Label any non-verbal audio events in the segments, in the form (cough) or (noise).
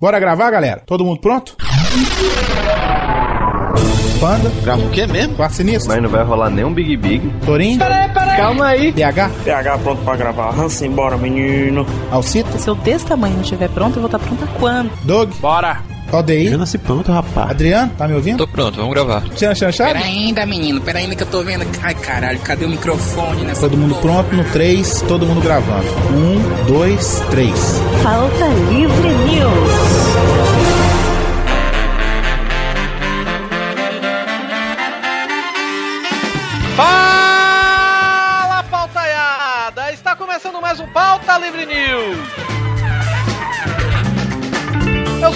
Bora gravar, galera? Todo mundo pronto? Panda, Grava o quê mesmo? Quarto Sinistro, Mas não vai rolar nem um Big Big. Torinho, Calma aí. PH, PH pronto pra gravar. Hansen, bora, menino. Alcita, Se eu desse tamanho não estiver pronto, eu vou estar pronta quando? Doug, Bora! ODI, nasci pronto, rapaz. Adriano, tá me ouvindo? Tô pronto, vamos gravar. Tchan Chan Chave? Pera ainda, menino, pera ainda que eu tô vendo. Ai, caralho, cadê o microfone nessa Todo mundo porra? pronto no 3, todo mundo gravando. 1, 2, 3. Falta Livre News.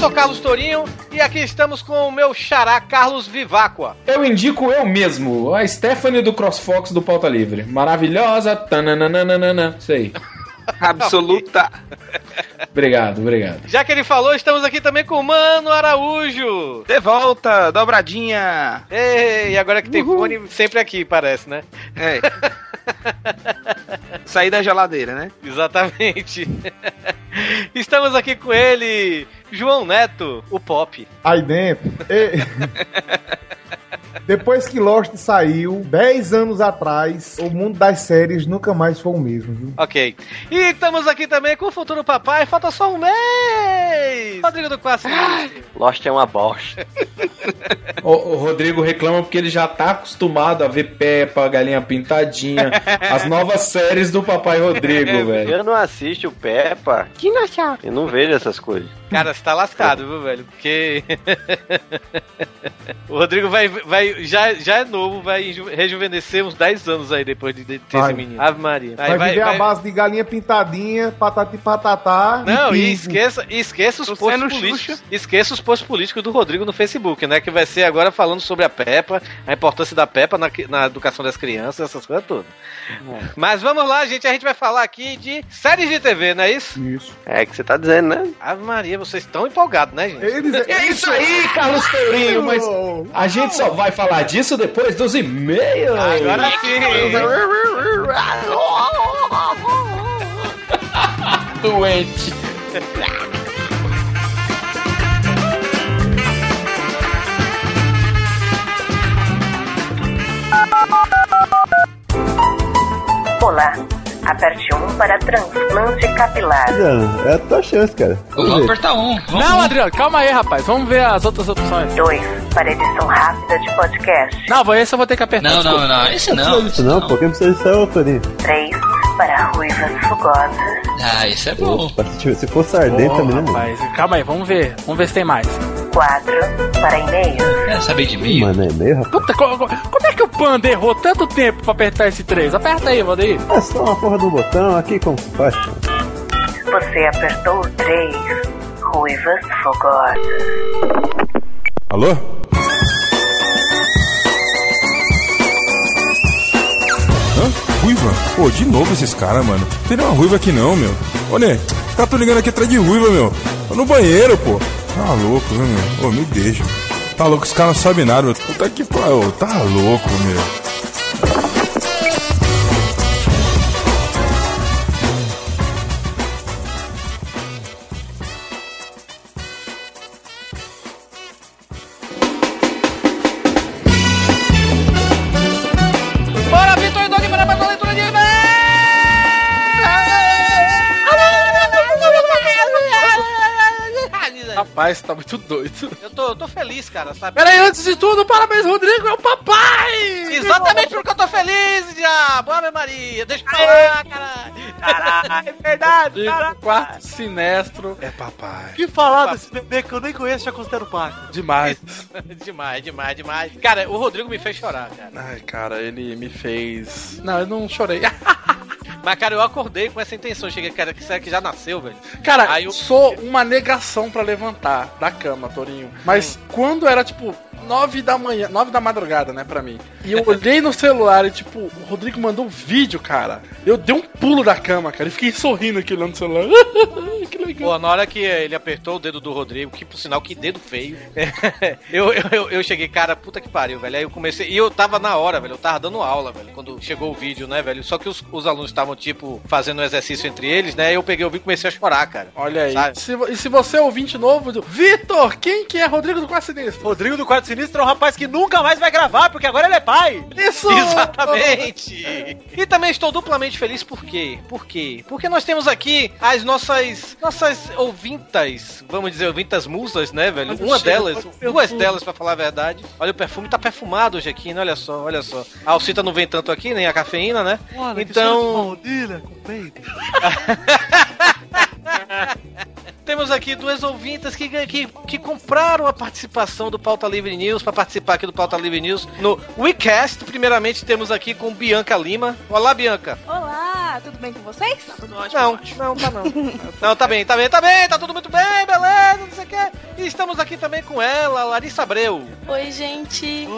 Sou Carlos Torinho e aqui estamos com o meu xará Carlos Viváqua. Eu indico eu mesmo, a Stephanie do CrossFox do Pauta Livre. Maravilhosa. Tananana, isso aí. (laughs) Absoluta! Obrigado, obrigado. Já que ele falou, estamos aqui também com o Mano Araújo. De volta, dobradinha! Ei, e agora que tem fone, sempre aqui, parece, né? É. (laughs) Sair da geladeira, né? Exatamente. (laughs) Estamos aqui com ele, João Neto, o Pop. aí dentro. E- (laughs) Depois que Lost saiu, 10 anos atrás, o mundo das séries nunca mais foi o mesmo, viu? Ok. E estamos aqui também com o futuro papai, falta só um mês! Rodrigo do Quase. (laughs) Lost é uma bosta. O, o Rodrigo reclama porque ele já tá acostumado a ver Peppa, Galinha Pintadinha, as novas séries do Papai Rodrigo, (laughs) velho. Eu não assisto o Peppa. Que não Eu não vejo essas coisas. Cara, você tá lascado, viu, velho? Porque. (laughs) o Rodrigo vai. vai já, já é novo, vai reju- rejuvenescer uns 10 anos aí depois de, ter Vai. esse menino. Ave Maria. Aí Vai, viver a base de galinha pintadinha, patati patatá. Não, e pingo. esqueça, e esqueça os sendo políticos. Esqueça os posts políticos do Rodrigo no Facebook, né? Que vai ser agora falando sobre a Peppa, a importância da Peppa na, na educação das crianças, essas coisas todas. Mas vamos lá, gente. A gente vai falar aqui de séries de TV, não é isso? Isso. É que você tá dizendo, né? Ave Maria, vocês estão empolgados, né, gente? Eles, É isso aí, Carlos Tourinho, mas a gente só vai falar disso depois dos e-mails. Agora sim! (laughs) doente. Olá. Aperte 1 para transplante capilar. É a tua chance, cara. Vamos apertar um. Vamos Não, Adriano, calma aí, rapaz. Vamos ver as outras opções. 2 para edição rápida de podcast. Não, vou- esse eu vou ter que apertar. Não, desculpa. não, não. Esse Não não. precisa disso não, pô. Quem precisa disso é o Torinho. 3 para ruivas fogosas. Ah, esse é bom. Opa, se, fosse ardente também, né? rapaz, calma aí, vamos ver. Vamos ver se tem mais. 4 para e-mails. Quer saber de mim? Mano, é meio, rapaz. Puta, co- co- como é que o Panda errou tanto tempo pra apertar esse 3? Aperta aí, Valdeir. É só uma porra do botão aqui, como se faz? Você apertou o 3. Ruivas fogosas. Alô? Hã? Ruiva? Pô, de novo esses caras, mano. Não tem nenhuma ruiva aqui não, meu. Ô, Né, caras tão ligando aqui atrás de ruiva, meu. Tô no banheiro, pô. Tá louco, viu, meu? Ô, me deixa. Tá louco, os caras não sabem nada. Puta que pariu. Tá louco, meu. Rapaz, tá muito doido. Eu tô, eu tô feliz, cara, sabe? Peraí, antes de tudo, parabéns, Rodrigo, é o papai! Exatamente porque eu tô feliz, diabo! Ave Maria! Deixa eu falar, caralho! Caralho, (laughs) é verdade, Rodrigo, quarto sinestro. É papai. Que falar desse bebê que eu nem conheço já considero paco. Demais. (laughs) demais, demais, demais. Cara, o Rodrigo me fez chorar, cara. Ai, cara, ele me fez. Não, eu não chorei. (laughs) Mas, cara, eu acordei com essa intenção. Cheguei, cara, que será que já nasceu, velho? Cara, Aí eu eu- sou uma negação pra levantar da cama, Torinho. Mas quando era tipo nove da manhã, nove da madrugada, né, pra mim. E eu olhei no celular e, tipo, o Rodrigo mandou um vídeo, cara. Eu dei um pulo da cama, cara, e fiquei sorrindo aqui olhando no celular. (laughs) que legal. Pô, na hora que ele apertou o dedo do Rodrigo, que por sinal, que dedo feio. (laughs) eu, eu, eu, eu cheguei, cara, puta que pariu, velho. Aí eu comecei. E eu tava na hora, velho. Eu tava dando aula, velho, quando chegou o vídeo, né, velho? Só que os, os alunos estavam, tipo, fazendo um exercício entre eles, né? Eu peguei o vídeo e comecei a chorar, cara. Olha aí. Sabe? Se e se você é ouvinte novo, do- Vitor, quem que é Rodrigo do Quarto Sinistro? Rodrigo do Quarto Sinistro é um rapaz que nunca mais vai gravar, porque agora ele é pai. Isso! (laughs) Exatamente! E também estou duplamente feliz por quê? Por quê? Porque nós temos aqui as nossas nossas ouvintas, vamos dizer, ouvintas musas, né, velho? Uma cheiro, delas, duas perfume. delas, pra falar a verdade. Olha, o perfume tá perfumado hoje aqui, né? Olha só, olha só. A alcita não vem tanto aqui, nem a cafeína, né? Olha, então, com peito. (laughs) (laughs) temos aqui duas ouvintas que, que, que compraram a participação do Pauta Livre News para participar aqui do Pauta Livre News no WeCast. Primeiramente temos aqui com Bianca Lima. Olá, Bianca. Olá, tudo bem com vocês? Tá tudo ótimo. Não, não, tá não. (laughs) Não, tá bem, tá bem, tá bem, tá tudo muito bem, beleza, não sei o que. E estamos aqui também com ela, Larissa Abreu. Oi, gente.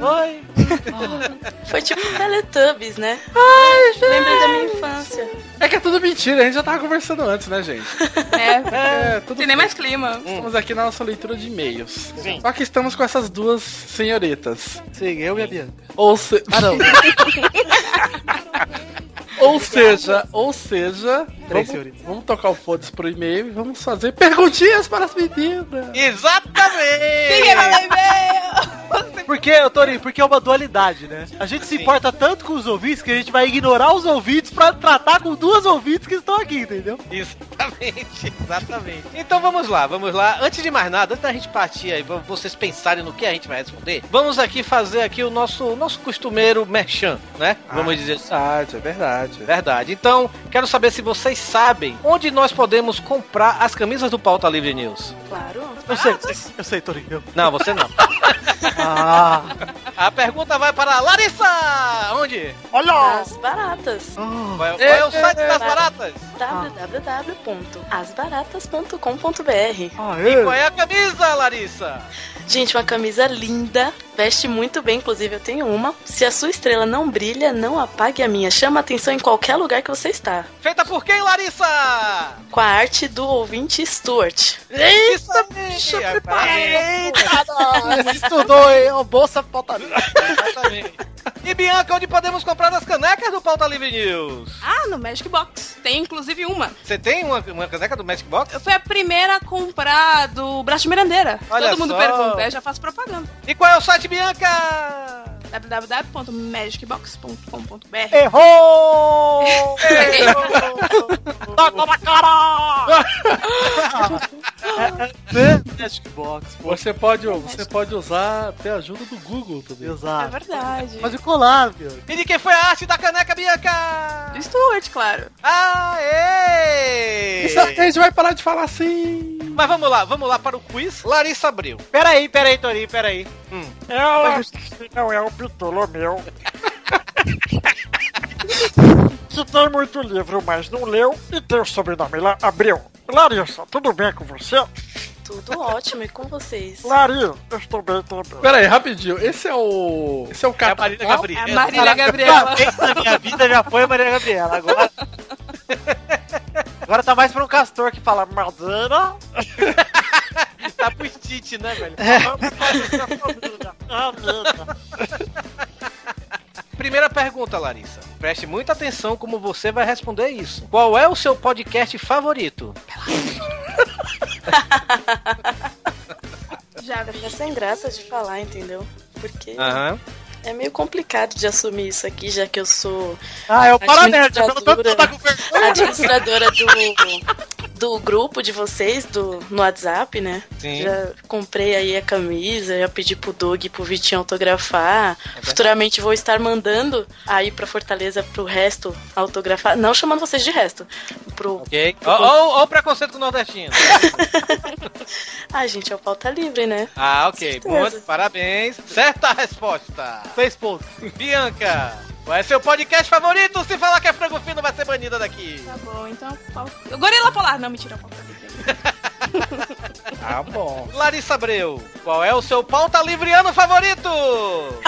Oi. (laughs) Foi tipo Teletubbies, né? Ai, gente. Lembrei da minha infância. É que é tudo mentira, a gente já tava conversando antes, né, gente? (laughs) É, É, tudo tem nem mais clima. Estamos aqui na nossa leitura de e-mails. Só que estamos com essas duas senhoritas. Sim, eu e a Bianca. Ou se... Ah, não. (laughs) ou seja, ou seja, Três vamos, senhoritas. vamos tocar o foda-se pro e-mail e vamos fazer perguntinhas para as meninas. Exatamente! Ninguém vai e-mail! (laughs) Por quê, Torinho? Porque é uma dualidade, né? A gente se importa tanto com os ouvintes que a gente vai ignorar os ouvintes pra tratar com duas ouvintes que estão aqui, entendeu? Exatamente, exatamente. Então vamos lá, vamos lá. Antes de mais nada, antes da gente partir aí, vocês pensarem no que a gente vai responder, vamos aqui fazer aqui o nosso, nosso costumeiro merchan, né? Vamos dizer assim. Verdade, é verdade. Verdade. Então, quero saber se vocês sabem onde nós podemos comprar as camisas do Pauta Livre News. Claro. Eu sei, eu sei, Torinho. Não, você não. (laughs) Ah, A pergunta vai para Larissa! Onde? olha! As baratas. Qual é, qual é o site das baratas? www.asbaratas.com.br E qual é a camisa, Larissa? Gente, uma camisa linda, veste muito bem, inclusive eu tenho uma. Se a sua estrela não brilha, não apague a minha. Chama atenção em qualquer lugar que você está. Feita por quem, Larissa? Com a arte do ouvinte Stuart. Isso aí! Parabéns. Estudou, hein? Ô, bolsa pauta Exatamente. E Bianca, onde podemos comprar as canecas do Pauta Livre News? Ah, no Magic Box. Tem inclusive uma. Você tem uma, uma caneca do Magic Box? Eu fui a primeira a comprar do Braço de Merendeira. Olha Todo mundo só. pergunta, eu já faço propaganda. E qual é o site, Bianca? www.magicbox.com.br Errou! Toma na cara! Magic Box, pô. Você pode, você pode usar até a ajuda do Google também. É Exato. verdade. Pode colar, viu? E de quem foi a arte da caneca, Bianca? Do Stuart, claro. Aê! Isso, a gente vai parar de falar assim. Mas vamos lá, vamos lá para o quiz. Larissa Abreu. Peraí, peraí, Torinho, peraí. Hum. Ela não é o Ptolomeu. (laughs) que tem muito livro, mas não leu, e tem o sobrenome lá, Abreu. Larissa, tudo bem com você? Tudo ótimo, e com vocês? Larissa, eu estou bem também. Pera aí, rapidinho. Esse é o. Esse é o É a cara. Marília Gabriela. É a Marília Gabriela. na minha vida já foi a Maria Gabriela. Agora. (laughs) Agora tá mais pra um castor que fala madeira. (laughs) Tá pro Stitch, né, velho? Primeira pergunta, Larissa. Preste muita atenção como você vai responder isso. Qual é o seu podcast favorito? (laughs) Já fica sem graça de falar, entendeu? Porque Aham. É meio complicado de assumir isso aqui, já que eu sou Ah, é o Paranerd, que você tá com vergonha. administradora do, do grupo de vocês do, no WhatsApp, né? Sim. Já comprei aí a camisa, já pedi pro Doug e pro Vitinho autografar. Futuramente vou estar mandando aí pra Fortaleza pro resto autografar. Não chamando vocês de resto. Pro. Ok. Ou o preconceito com o nordestino. (laughs) Ah, gente, é o pauta livre, né? Ah, ok. Muito parabéns. Certa resposta. Pontos. Bianca, qual é seu podcast favorito? Se falar que é frango fino, vai ser banida daqui. Tá bom, então. pau- Gorila Polar. Não, mentira, pauta livre. (laughs) Tá bom. Larissa Abreu, qual é o seu pauta livriano favorito? (laughs)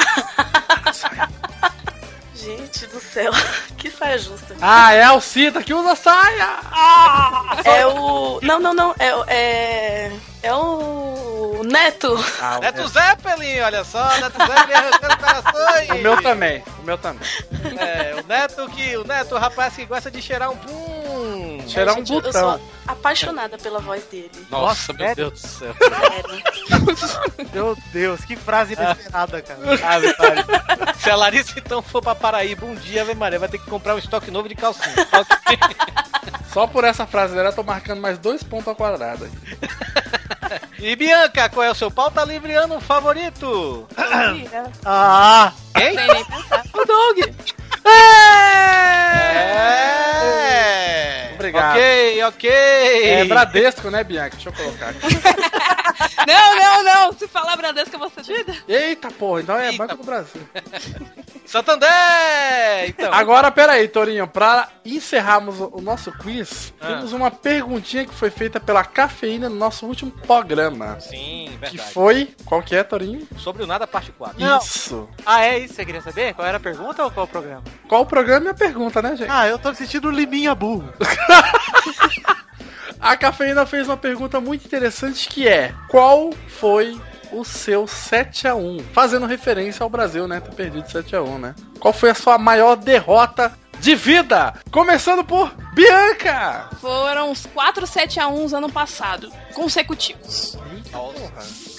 Gente do céu, (laughs) que saia justa. Ah, é a Alcita que usa saia! Ah! É o. Não, não, não. É, o- é. É o. Neto. Ah, Neto Zeppelin, olha só, Neto Zeppelin arrancando corações. O meu também, o meu também. É, o Neto que. O Neto, o rapaz que gosta de cheirar um pum. Cheirar É, um gente, Eu botão. sou apaixonada pela voz dele. Nossa, meu? Deus do céu. (laughs) Meu Deus, que frase inesperada, cara. Maria. Se a Larissa então for pra Paraíba um dia, Ave Maria, vai ter que comprar um estoque novo de calcinha. Só por essa frase dela eu tô marcando mais dois pontos ao quadrado. (laughs) (laughs) E Bianca, qual é o seu pauta livriano favorito? Ah! Quem? Sem nem pensar. O Doug. É! Obrigado. Ok, ok. É Bradesco, né, Bianca? Deixa eu colocar aqui. (laughs) Não, não, não. Se falar Bradesco, eu vou ser doida. Eita porra, então é Banco do Brasil. Santander! Então. Agora, peraí, Torinho, pra encerrarmos o nosso quiz, Ah. temos uma perguntinha que foi feita pela cafeína no nosso último programa. Sim, Que verdade. foi. Qual que é, Torinho? Sobre o nada, parte 4. Não. Isso. Ah, é isso? Você queria saber? Qual era a pergunta ou qual o programa? Qual o programa e a pergunta, né, gente? Ah, eu tô sentindo liminha burro. (laughs) A cafeína fez uma pergunta muito interessante que é: qual foi o seu 7 a 1 Fazendo referência ao Brasil, né? Ter perdido 7 a 1 né? Qual foi a sua maior derrota de vida? Começando por Bianca! Foram uns 4 7 a 1 ano passado, consecutivos.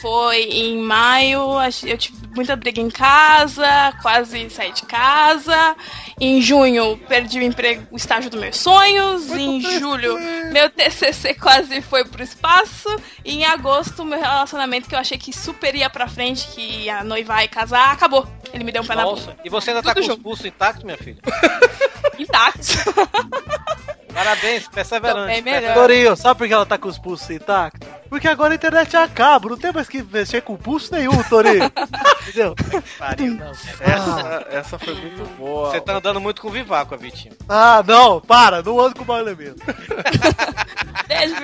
Foi em maio, eu tive muita briga em casa, quase saí de casa. Em junho, perdi o emprego, o estágio dos meus sonhos. em julho, meu TCC quase foi pro espaço. E em agosto, meu relacionamento que eu achei que super ia pra frente, que ia noivar e casar, acabou. Ele me deu um pé na Nossa, bunda. e você ainda tá Tudo com junto. os pulsos intactos, minha filha? (laughs) Intacto. (laughs) Parabéns, perseverante. Torinho, sabe por que ela tá com os pulsos intactos? Porque agora a internet acaba, não tem mais que mexer com pulso nenhum, Torinho. (laughs) Entendeu? Pariu, não. Essa, essa foi muito boa. Você tá andando muito com o Vivaco, a Vitinho. Ah, não, para, não ando com mal mesmo. (laughs) Beijo.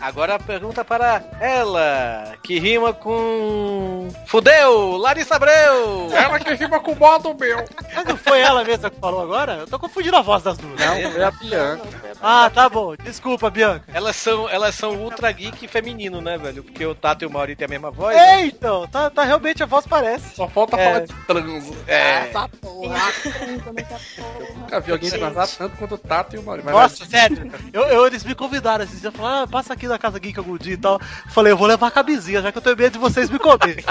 Agora a pergunta para ela, que rima com. Fudeu! Larissa Abreu! Ela que rima com o modo meu. Mas não foi ela mesma que falou agora? Eu tô confundindo a voz das duas. Não, foi a Bianca. Ah, tá bom. Desculpa, Bianca. Elas são, elas são ultra geek feminino, né, velho? Porque o Tato e o Mauri têm a mesma voz. né? É, então, tá, tá realmente a voz parece. Só falta É. falar de transo. É. Essa porra. Nunca vi alguém transar tanto quanto o Tato e o Maurício. Mas Nossa, sério. Eu, eu- eles me convidaram esses dias, falaram, ah, passa aqui na Casa Geek algum dia e tal. Falei, eu vou levar a camisinha, já que eu tenho medo de vocês me comerem.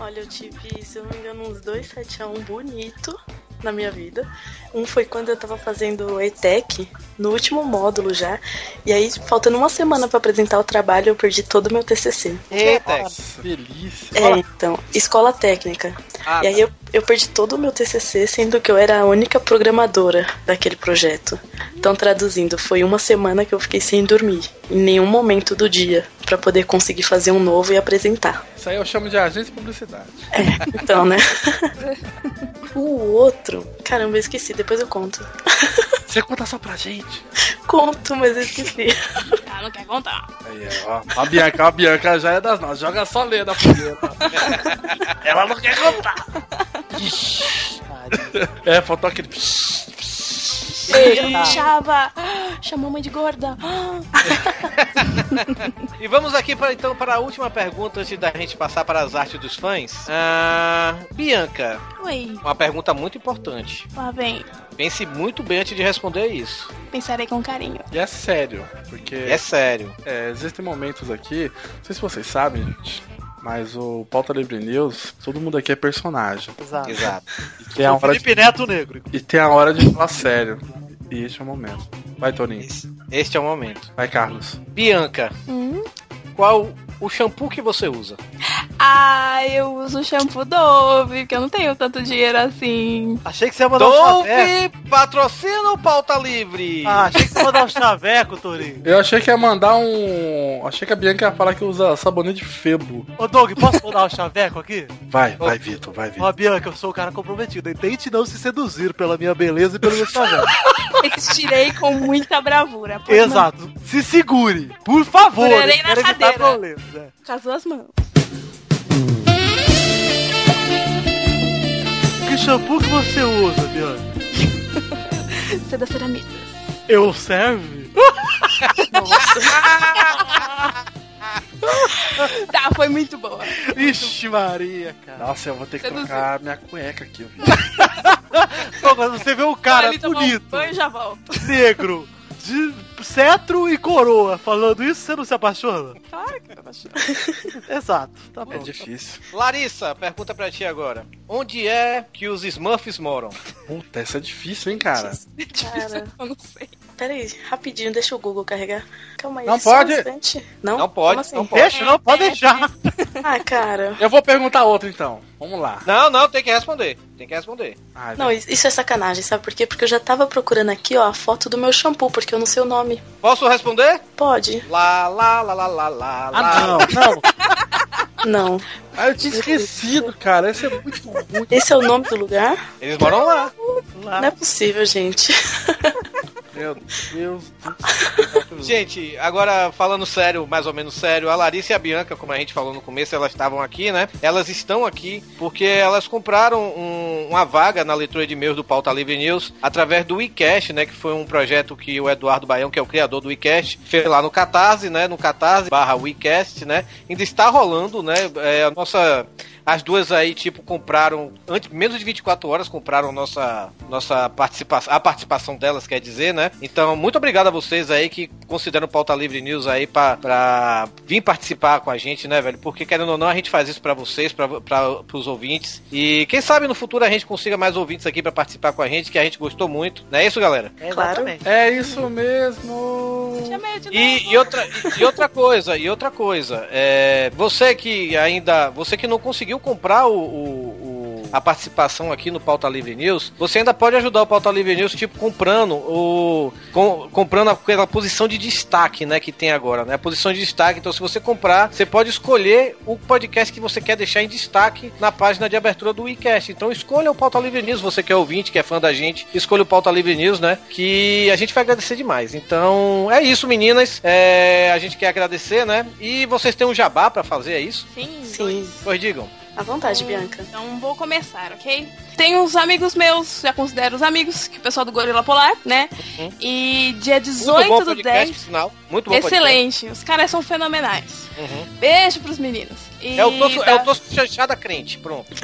Olha, eu tive, se eu não me engano, uns dois 7 a 1 bonito na minha vida. Um foi quando eu tava fazendo o ETEC, no último módulo já. E aí, faltando uma semana pra apresentar o trabalho, eu perdi todo o meu TCC. Eita! delícia. É, então, escola técnica. Ah, e aí eu, eu perdi todo o meu TCC, sendo que eu era a única programadora daquele projeto. Então, traduzindo, foi uma semana que eu fiquei sem dormir, em nenhum momento do dia, pra poder conseguir fazer um novo e apresentar. Isso aí eu chamo de agência de publicidade. Então, né? (laughs) o outro, caramba, eu esqueci, depois eu conto. (laughs) Você conta só pra gente. Conto, mas eu esqueci. Ah, não quer contar. Aí, ó. A Bianca, a Bianca já é das nossas. Joga só lê na fogueira. Ela não quer contar. é, faltou aquele. Eu achava. (gasps) Chamou mãe de gorda. (laughs) E vamos aqui para então para a última pergunta antes da gente passar para as artes dos fãs. Ah, Bianca, Oi, uma pergunta muito importante. lá vem. Pense muito bem antes de responder isso. Pensarei com carinho. E é sério, porque É sério. é, existem momentos aqui, não sei se vocês sabem, gente, mas o Pauta Livre News, todo mundo aqui é personagem. Exato. Exato. E tem a hora de, Felipe Neto Negro. e tem a hora de falar sério. E este é o momento. Vai, Toninho. Este é o momento. Vai, Carlos. Bianca, Hum? qual o shampoo que você usa? Ah, eu uso shampoo Dove, porque eu não tenho tanto dinheiro assim. Achei que você ia mandar um Dove, chaveco. patrocina o Pauta Livre. Ah, achei que você ia mandar um chaveco, Torinho. Eu achei que ia mandar um. Achei que a Bianca ia falar que usa sabonete de febo. Ô, Doug, posso mandar um chaveco aqui? Vai, vai, Vitor, vai, Vitor. Ó, Bianca, eu sou um cara comprometido. Tente não se seduzir pela minha beleza e pelo meu chaveco. (laughs) Estirei com muita bravura. Exato. Se segure, por favor. Segurarei na cadeira. Mandar Com as mãos. Que shampoo que você usa, Bianca? (laughs) Seda ceramita. Eu serve? (laughs) Tá, foi muito boa. Ixi, Maria, cara. Nossa, eu vou ter que trocar minha cueca aqui? (laughs) Pô, você vê um cara tomar um bonito, banho já volto. negro, de cetro e coroa falando isso, você não se apaixona? Claro que eu apaixonado. (laughs) Exato, tá bom. É difícil. Larissa, pergunta pra ti agora. Onde é que os Smurfs moram? Puta, essa é difícil, hein, cara? Cara, Eu não sei. Peraí, rapidinho, deixa o Google carregar. Calma aí. Não um pode. Não? Não pode, assim? não pode. Deixa, não, pode deixar. Ah, cara. (laughs) Eu vou perguntar outro então. Vamos lá. Não, não, tem que responder. Tem que responder. Ai, Não, isso isso é sacanagem, sabe por quê? Porque eu já tava procurando aqui, ó, a foto do meu shampoo, porque eu não sei o nome. Posso responder? Pode? Lá, lá, lá, lá, lá, lá. Ah, lá. não, não. (laughs) Não. Ah, eu tinha esquecido, cara. Esse é muito ruim. Esse é o nome do lugar? Eles moram lá. Não é possível, gente. (laughs) Meu Deus do Gente, agora falando sério, mais ou menos sério, a Larissa e a Bianca, como a gente falou no começo, elas estavam aqui, né? Elas estão aqui porque elas compraram um- uma vaga na leitura de e-mails do Pauta Livre News através do WeCast, né? Que foi um projeto que o Eduardo Baião, que é o criador do WeCast, fez lá no Catarse, né? No Catarse barra WeCast, né? Ainda está rolando, né? É, a nossa as duas aí, tipo, compraram, antes, menos de 24 horas, compraram nossa, nossa participação, a participação delas, quer dizer, né? Então, muito obrigado a vocês aí que consideram o Pauta Livre News aí pra, pra vir participar com a gente, né, velho? Porque, querendo ou não, a gente faz isso pra vocês, pra, pra, pros ouvintes. E quem sabe no futuro a gente consiga mais ouvintes aqui pra participar com a gente, que a gente gostou muito. Não é isso, galera? Exatamente. É isso mesmo. Chamei de E, e outra, e outra coisa, e outra coisa, é, você que ainda, você que não conseguiu comprar o, o- o- a participação aqui no Pauta Livre News, você ainda pode ajudar o Pauta Livre News, tipo, comprando o, com- comprando aquela posição de destaque, né, que tem agora, né, a posição de destaque, então se você comprar, você pode escolher o podcast que você quer deixar em destaque na página de abertura do WeCast, então escolha o Pauta Livre News, você que é ouvinte, que é fã da gente, escolha o Pauta Livre News, né, que a gente vai agradecer demais, então é isso, meninas, é, a gente quer agradecer, né, e vocês têm um jabá pra fazer, é isso? Sim, Sim. Pois digam. À vontade, Bianca. Então vou começar, ok? Tem uns amigos meus, já considero os amigos, que o pessoal do Gorila Polar, né? E dia Muito 18 bom do podcast, 10. por sinal. Muito bom podcast. Excelente, os caras são fenomenais. Uhum. Beijo pros meninos. E É o tosso, tá- é o tosso chanchada crente, pronto. (laughs)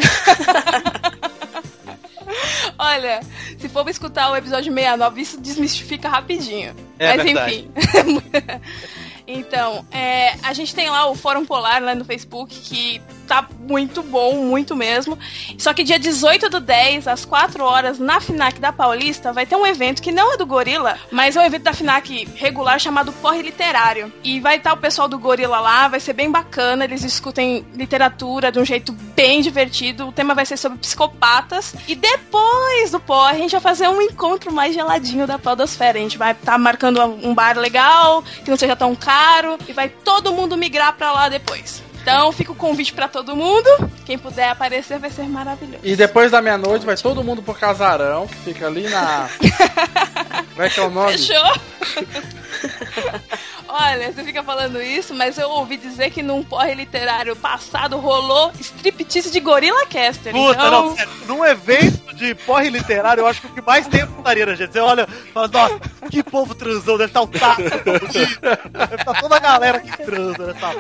Olha, se for escutar o episódio 69, isso desmistifica rapidinho. É Mas verdade. enfim. (laughs) então, é, a gente tem lá o Fórum Polar lá no Facebook, que tá muito bom, muito mesmo. Só que dia 18 do 10, às 4 horas, na FINAC da Paulista, vai ter um evento que não é do Gorila, mas é um evento da FINAC regular chamado Porre Literário. E vai estar o pessoal do Gorila lá, vai ser bem bacana, eles discutem literatura de um jeito bem divertido. O tema vai ser sobre psicopatas. E depois do Porre, a gente vai fazer um encontro mais geladinho da Podosfera. A gente vai estar marcando um bar legal, que não seja tão caro, e vai todo mundo migrar pra lá depois. Então fica o convite pra todo mundo. Quem puder aparecer vai ser maravilhoso. E depois da meia-noite vai todo mundo pro casarão, que fica ali na. (laughs) Como é que é o nome? Fechou? (laughs) (laughs) Olha, você fica falando isso, mas eu ouvi dizer que num porre literário passado rolou striptease de Gorilla Caster. Puta, então... não, sério, num evento de porre literário, eu acho que o que mais tem é putaria, né, gente? Você olha, fala, nossa, que povo transão, deve estar o taco, deve estar toda a galera que transa nessa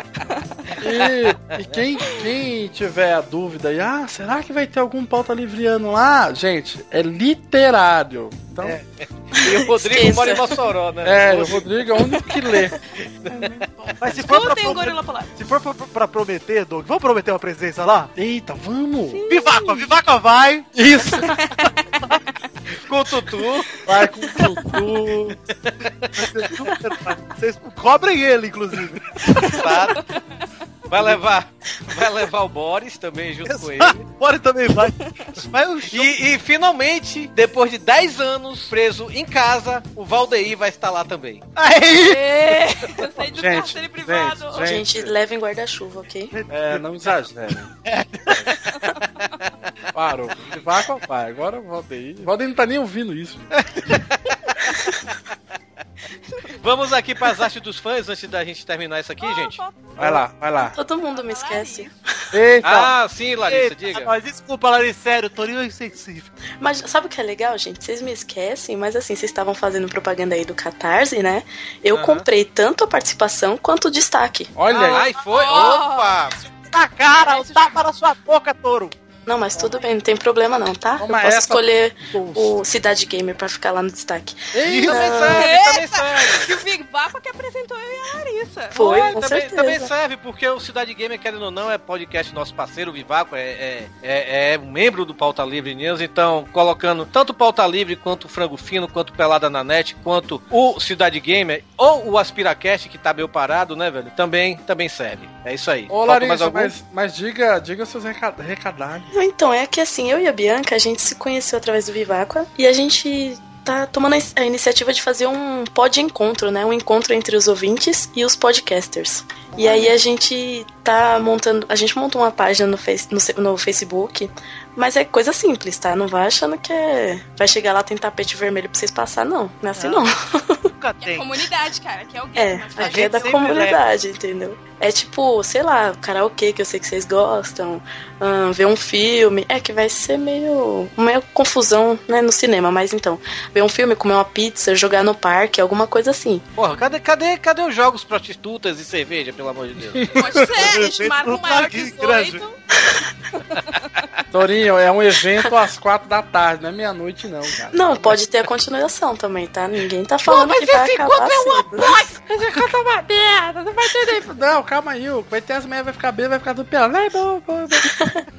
E, e quem, quem tiver a dúvida aí, ah, será que vai ter algum pauta livriano lá? Gente, é literário. Então, é, E o Rodrigo mora em Mossoró, né? o Rodrigo é o único que lê. (laughs) Mas se for, pra o Gorila Polar. se for pra, pra prometer, Doug, vamos prometer uma presença lá? Eita, vamos! Vivaca, Vivaca vai! Isso! (laughs) Com o Tutu. Vai com tudo. Vocês cobrem ele, inclusive. Claro. Vai levar, vai levar o Boris também junto com ele. Boris também vai. Vai E, e finalmente, depois de 10 anos preso em casa, o Valdeir vai estar lá também. Ê, Eu sei do Gente, cárcere privado. gente, Gente, levem guarda-chuva, ok? É, não exagere. (laughs) Parou. Vai com o pai. Agora o Valdeir. O Valdeir não tá nem ouvindo isso. (laughs) Vamos aqui para as artes dos fãs antes da gente terminar isso aqui, gente. Vai lá, vai lá. Todo mundo me esquece. Eita! Ah, sim, Larissa, Eita, diga. Mas desculpa, Larissa, sério, Torinho é insensível. Mas sabe o que é legal, gente? Vocês me esquecem, mas assim, vocês estavam fazendo propaganda aí do Catarse, né? Eu Aham. comprei tanto a participação quanto o destaque. Olha aí. Ai, foi? Oh. Opa! Na cara, o tapa na sua boca, touro. Não, mas tudo bem, não tem problema não, tá? Toma eu posso essa, escolher bolsa. o Cidade Gamer pra ficar lá no destaque. Ih, também Não. serve, também serve. Que o Big que apresentou eu e a Larissa. Foi, também, certeza. também serve, porque o Cidade Gamer, querendo ou não, é podcast nosso parceiro, o Vivaco, é, é, é, é um membro do Pauta Livre News, então colocando tanto o Pauta Livre, quanto o Frango Fino, quanto o Pelada na Net, quanto o Cidade Gamer, ou o Aspiracast, que tá meio parado, né, velho, também, também serve. É isso aí. Ô, Falta mais Larissa, algum? mas, mas diga, diga seus reca- recadários. Não, Então, é que assim, eu e a Bianca, a gente se conheceu através do Viváqua e a gente tá tomando a in- a iniciativa de fazer um pod encontro, né? Um encontro entre os ouvintes e os podcasters. E aí a gente tá montando, a gente montou uma página no, face, no, no Facebook, mas é coisa simples, tá? Não vai achando que é, vai chegar lá tem tapete vermelho pra vocês passar, não. Não é assim não. Nunca É tem. comunidade, cara, que é alguém. É, mas aqui gente é da comunidade, entendeu? É tipo, sei lá, karaokê que eu sei que vocês gostam, ahn, ver um filme. É que vai ser meio. meio confusão, né, no cinema, mas então, ver um filme, comer uma pizza, jogar no parque, alguma coisa assim. Porra, cadê, cadê, cadê os jogos prostitutas e cerveja, pelo amor de Deus? Pode ser, a gente (laughs) marca um maior Aqui, 18. (laughs) Torinho, é um evento às quatro da tarde, não é meia-noite, não, cara. Não, pode ter a continuação também, tá? Ninguém tá falando que vai acabar cedo. Esse encontro é uma merda, não vai ter nem. Não, calma aí, o vai ter as meias, vai ficar bem, vai ficar tudo pelado. (laughs)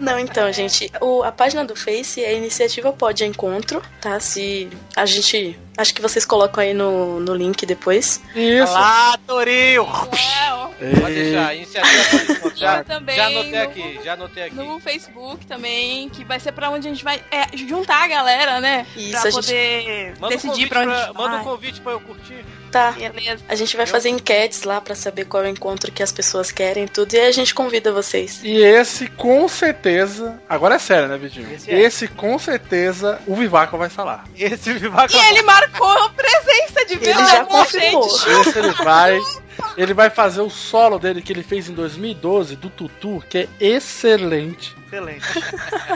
Não, então, gente, o- a página do Face é a iniciativa Pode Encontro, tá? Se a gente. Acho que vocês colocam aí no, no link depois. Isso. Olá, Torinho. Uau. Pode deixar, iniciativa (laughs) já, também já anotei no- aqui, já anotei aqui. No Facebook também, que vai ser pra onde a gente vai é, juntar a galera, né? Isso, pra a gente- poder Manda um decidir convite pra onde pra- a gente Manda um convite pra eu curtir. Tá. Beleza. A gente vai fazer enquetes lá pra saber qual é o encontro que as pessoas querem e tudo. E aí a gente convida vocês. E esse, com certeza. Agora é sério, né, Vitinho? Esse Esse, é. com certeza, o Vivaco vai falar. Esse Vivaco. E ele marcou presença de já amor, confirmou. gente. Esse ele vai. Ele vai fazer o solo dele que ele fez em 2012, do Tutu, que é excelente. Excelente.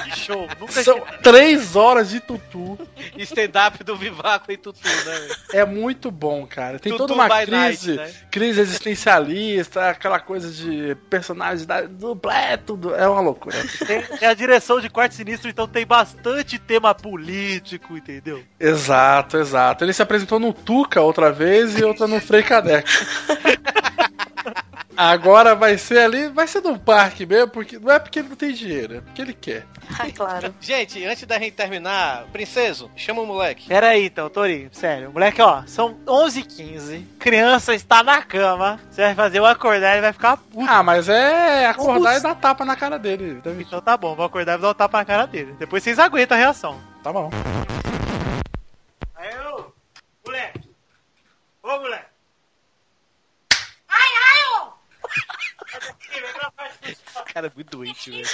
Que show. Nunca São três horas de Tutu. Stand-up do Vivaco e Tutu, né? velho? É muito bom, cara. Tem Tutu toda uma crise, night, né? crise existencialista, aquela coisa de personagens da dublé, tudo. É uma loucura. (laughs) Tem, é a direção de Quarto Sinistro, então tem bastante tema político, entendeu? Exato, exato. Ele se apresentou no Tuca outra vez e outra no Frei Caneca. (laughs) Agora vai ser ali, vai ser no parque mesmo, porque não é porque ele não tem dinheiro, é porque ele quer. Ah, claro. (laughs) Gente, antes da gente terminar, Princeso, chama o moleque. Pera aí, então, Torinho, sério. Moleque, ó, são 11h15, criança está na cama, você vai fazer eu acordar e vai ficar puto. Ah, mas é acordar e dar tapa na cara dele. David. Então tá bom, vou acordar e vou dar um tapa na cara dele. Depois vocês aguentam a reação. Tá bom. Aí, ô, moleque. Ô, moleque. Cara, é muito doente, velho.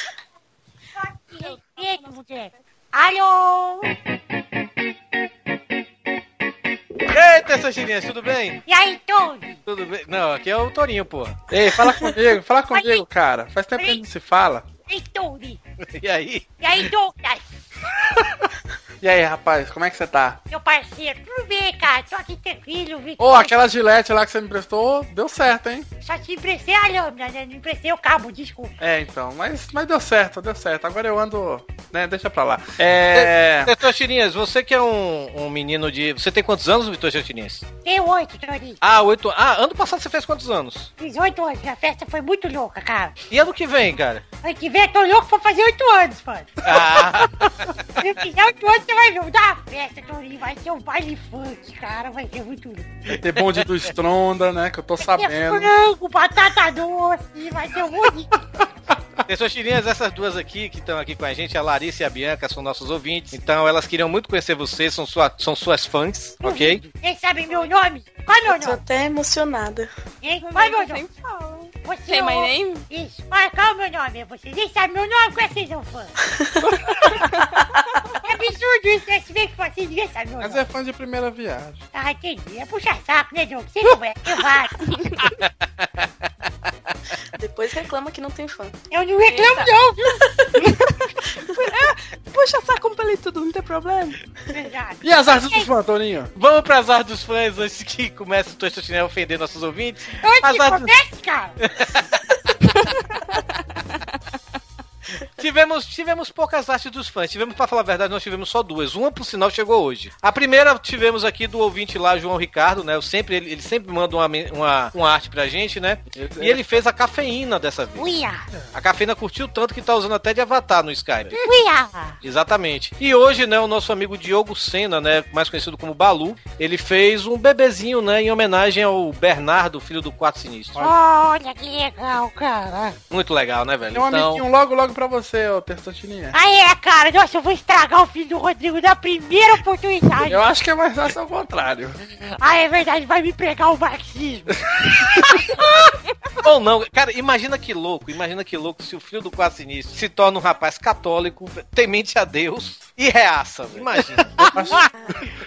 Alô? Eita, Sanchininhas, tudo bem? E aí, Tony? Tudo bem? Não, aqui é o Torinho, pô. Ei, fala comigo, fala comigo, cara. Faz tempo que a gente não se fala. E Tony? (laughs) E aí? E aí, Douglas? (laughs) E aí, rapaz, como é que você tá? Meu parceiro, tudo bem, cara? Tô aqui tranquilo, vi. Ô, aquela gilete lá que você me emprestou, deu certo, hein? Só te emprestei a lâmina, né? Não emprestei o cabo, desculpa. É, então, mas, mas deu certo, deu certo. Agora eu ando, né, deixa pra lá. É... Vitor Chirinhas, você que é um, um menino de... Você tem quantos anos, Vitor Chirinhas? Tenho oito, Tony. Ah, oito... Ah, ano passado você fez quantos anos? Fiz oito anos, a festa foi muito louca, cara. E ano que vem, cara? Ano que vem eu tô louco pra fazer oito anos, mano. Ah, (laughs) Se eu fizer oito anos, você vai ver. Dá uma festa, Tony. Vai ser um baile funk, cara. Vai ser muito louco. Ter bonde do Stronda, né, que eu tô Vai sabendo. Frango, com batata doce, vai ser ruim. Testosterinhas, essas duas aqui que estão aqui com a gente, a Larissa e a Bianca, são nossos ouvintes. Então elas queriam muito conhecer vocês, são, sua, são suas fãs, ok? Vocês sabem meu nome? Qual é meu Tô nome? até emocionada. Hein? Qual é meu nome? Você Say my é o- name? Isso. Qual, qual é o meu nome? Vocês nem sabem meu nome, é que vocês são fã? (laughs) absurdo isso, né? Se bem que vocês ninguém sabe meu Mas é fã de primeira viagem. Ah, entendi. É puxar saco, né, Diogo? Você não é. Eu vai. (laughs) Depois reclama que não tem fã. Eu não reclamo não, viu? (laughs) Puxa saco palito, não tem problema. Exato. E as artes dos fãs, Toninho? Vamos para as artes dos fãs antes que comece o Testosterinha a ofender nossos ouvintes. Antes As que artes- comece, cara. (laughs) Tivemos, tivemos poucas artes dos fãs. Tivemos, pra falar a verdade, nós tivemos só duas. Uma, por sinal, chegou hoje. A primeira tivemos aqui do ouvinte lá, João Ricardo, né? Eu sempre, ele, ele sempre manda uma, uma, uma arte pra gente, né? E ele fez a cafeína dessa vez. Uia. A cafeína curtiu tanto que tá usando até de avatar no Skype. Uia. Exatamente. E hoje, né, o nosso amigo Diogo Sena, né, mais conhecido como Balu, ele fez um bebezinho, né, em homenagem ao Bernardo, filho do Quatro Sinistro. Olha que legal, cara. Muito legal, né, velho? Tem um amiguinho logo, logo pra você, ô Testostininha. Ah, é, cara. Nossa, eu vou estragar o filho do Rodrigo na primeira oportunidade. Eu acho que é mais fácil ao contrário. Ah, é verdade. Vai me pregar o marxismo. (laughs) Ou não, cara, imagina que louco, imagina que louco se o filho do Quatro Sinistro se torna um rapaz católico, temente a Deus e reaça, velho. imagina.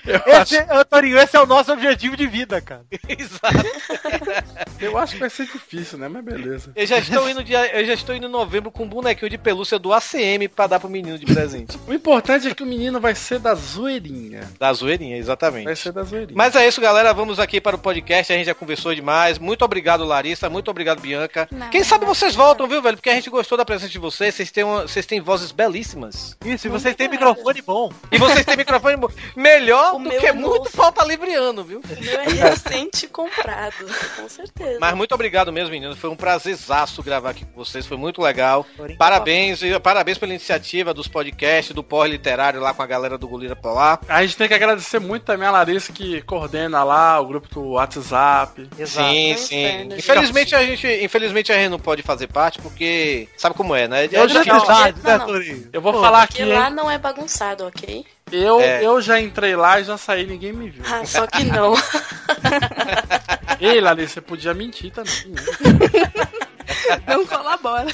(laughs) Esse, ô, Torinho, esse é o nosso objetivo de vida, cara. (laughs) Eu acho que vai ser difícil, né? Mas beleza. Eu já estou indo dia, eu já estou indo em novembro com um bonequinho de pelúcia do ACM pra dar pro menino de presente. (laughs) O importante é que o menino vai ser da zoeirinha. Da zoeirinha, exatamente. Vai ser da zoeirinha. Mas é isso, galera. Vamos aqui para o podcast. A gente já conversou demais. Muito obrigado, Larissa. Muito obrigado, Bianca. Não. Quem sabe vocês voltam, viu, velho? Porque a gente gostou da presença de vocês. Vocês têm, uma- vocês têm vozes belíssimas. Isso, e vocês têm microfone bom. E vocês têm microfone bom. (laughs) melhor O do meu que novo. muito falta livriano, viu? O meu é recente comprado, com certeza. Mas muito obrigado mesmo, menino. Foi um prazerzaço gravar aqui com vocês. Foi muito legal. Parabéns, e parabéns pela iniciativa dos podcasts, do Porra Literário lá com a galera do Golira pra lá. A gente tem que agradecer muito também a Larissa que coordena lá o grupo do WhatsApp. Sim, sim. Infelizmente a, gente, infelizmente a gente não pode fazer parte porque sabe como é, né? Eu já- né, Não, não. Torinho? Eu vou Pô, falar porque aqui, lá não é bagunçado, ok? Eu, É. eu já entrei lá e já saí, ninguém me viu. Ah, só que não. (laughs) Ei, Larissa, você podia mentir também. (laughs) (laughs) Não colabora.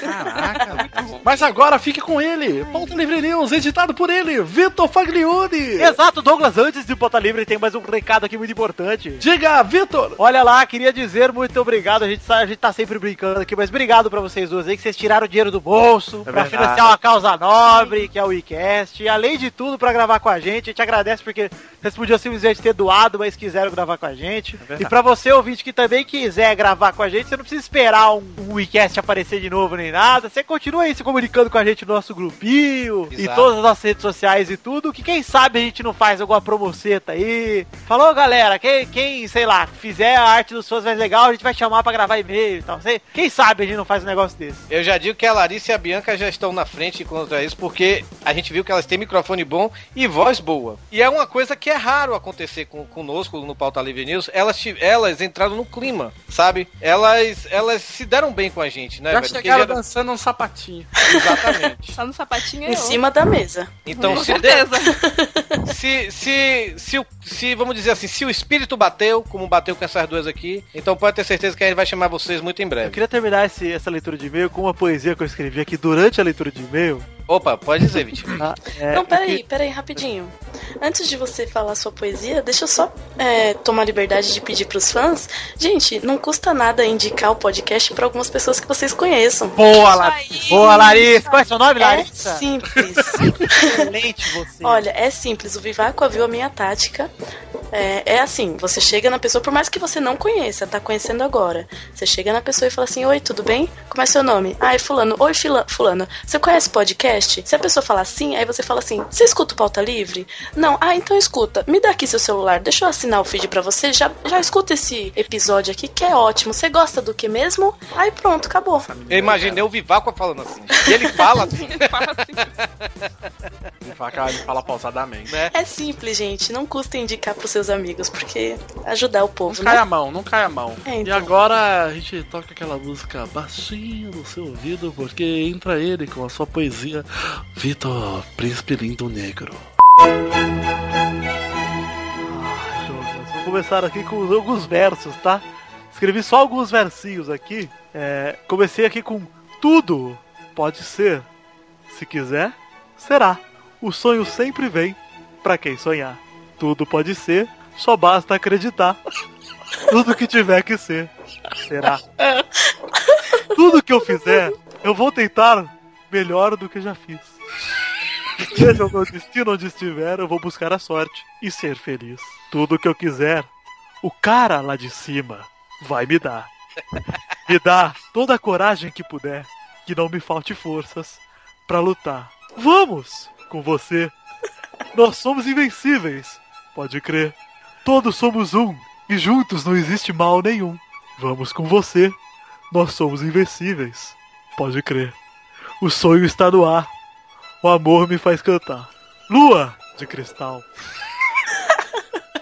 Caraca. Mas agora fique com ele. Pauta Livre News, editado por ele, Vitor Faglione. Exato, Douglas, antes de Bota Livre tem mais um recado aqui muito importante. Diga, Vitor. Olha lá, queria dizer muito obrigado. A gente, sa- a gente tá sempre brincando aqui, mas obrigado pra vocês duas aí que vocês tiraram o dinheiro do bolso pra verdade. financiar uma causa nobre, que é o WeCast. E além de tudo, pra gravar com a gente. A gente agradece porque vocês podiam simplesmente ter doado, mas quiseram gravar com a gente. verdade. e pra você, ouvinte, que também quiser gravar com a gente, você não precisa esperar um, um WeCast aparecer de novo nem nada. Você continua aí se comunicando com a gente no nosso grupinho e Exato. todas as nossas redes sociais e tudo. Que quem sabe a gente não faz alguma promoceta aí. Falou, galera. Quem, quem, sei lá, fizer a arte dos fãs mais legal, a gente vai chamar pra gravar e-mail e tal. Sei- Quem sabe a gente não faz um negócio desse. Eu já digo que a Larissa e a Bianca já estão na frente contra isso, porque a gente viu que elas têm microfone bom e voz boa. E é uma coisa que é raro acontecer com, conosco no Pauta Livre News. Elas, elas entraram no clima, sabe? Elas, elas se deram bem com a gente, né? Já velho? Chegaram gera- dançando um sapatinho. Exatamente. (laughs) Só no sapatinho é em eu. cima da mesa. Então, Com se, certeza. de- (laughs) se, se, se, o- se, vamos dizer assim, se o espírito bateu, como bateu com essas duas aqui, então pode ter certeza que a gente vai chamar vocês muito em Eu breve. queria terminar esse- essa leitura de e-mail com uma poesia que eu escrevi aqui durante a leitura de e-mail. Opa, pode dizer, Vitinho. tá? É, não, eu peraí, que- peraí, rapidinho. Antes de você falar sua poesia, deixa eu só é, tomar a liberdade de pedir pros fãs. Gente, não custa nada indicar o podcast pra algumas pessoas que vocês conheçam. Boa, Larissa! Boa, Larissa! Qual é seu nome, É Larissa? simples. Excelente você. Olha, é simples. O Vivaco viu a minha tática. É, é assim, você chega na pessoa, por mais que você não conheça, tá conhecendo agora. Você chega na pessoa e fala assim, oi, tudo bem? Como é seu nome? Ah, é fulano. Oi, fila- fulano. Você conhece podcast? Se a pessoa falar sim, aí você fala assim, você escuta o Pauta Livre? Não. Ah, então escuta. Me dá aqui seu celular, deixa eu assinar o feed pra você. Já, já escuta esse episódio aqui, que é ótimo. Você gosta do que mesmo? Aí pronto, acabou. Eu imaginei o Vivaco falando assim. E ele fala assim. (laughs) Ele fala, cara, ele fala pausadamente. Né? É simples, gente. Não custa indicar pros seus amigos, porque ajudar o povo, Não né? cai a mão, não cai a mão. É, E então. agora a gente toca aquela música baixinho no seu ouvido, porque entra ele com a sua poesia Vitor, Príncipe Lindo Negro. Vou começar aqui com alguns versos, tá? Escrevi só alguns versinhos aqui. É, comecei aqui com tudo pode ser. Se quiser, será. O sonho sempre vem pra quem sonhar. Tudo pode ser, só basta acreditar. (laughs) Tudo que tiver que ser, será. (laughs) Tudo que eu fizer, eu vou tentar melhor do que já fiz. Seja o meu destino onde estiver, eu vou buscar a sorte e ser feliz. Tudo que eu quiser, o cara lá de cima vai me dar. Me dá toda a coragem que puder, que não me falte forças pra lutar. Vamos com você. Nós somos invencíveis, pode crer. Todos somos um e juntos não existe mal nenhum. Vamos com você. Nós somos invencíveis, pode crer. O sonho está no ar. O amor me faz cantar. Lua de cristal.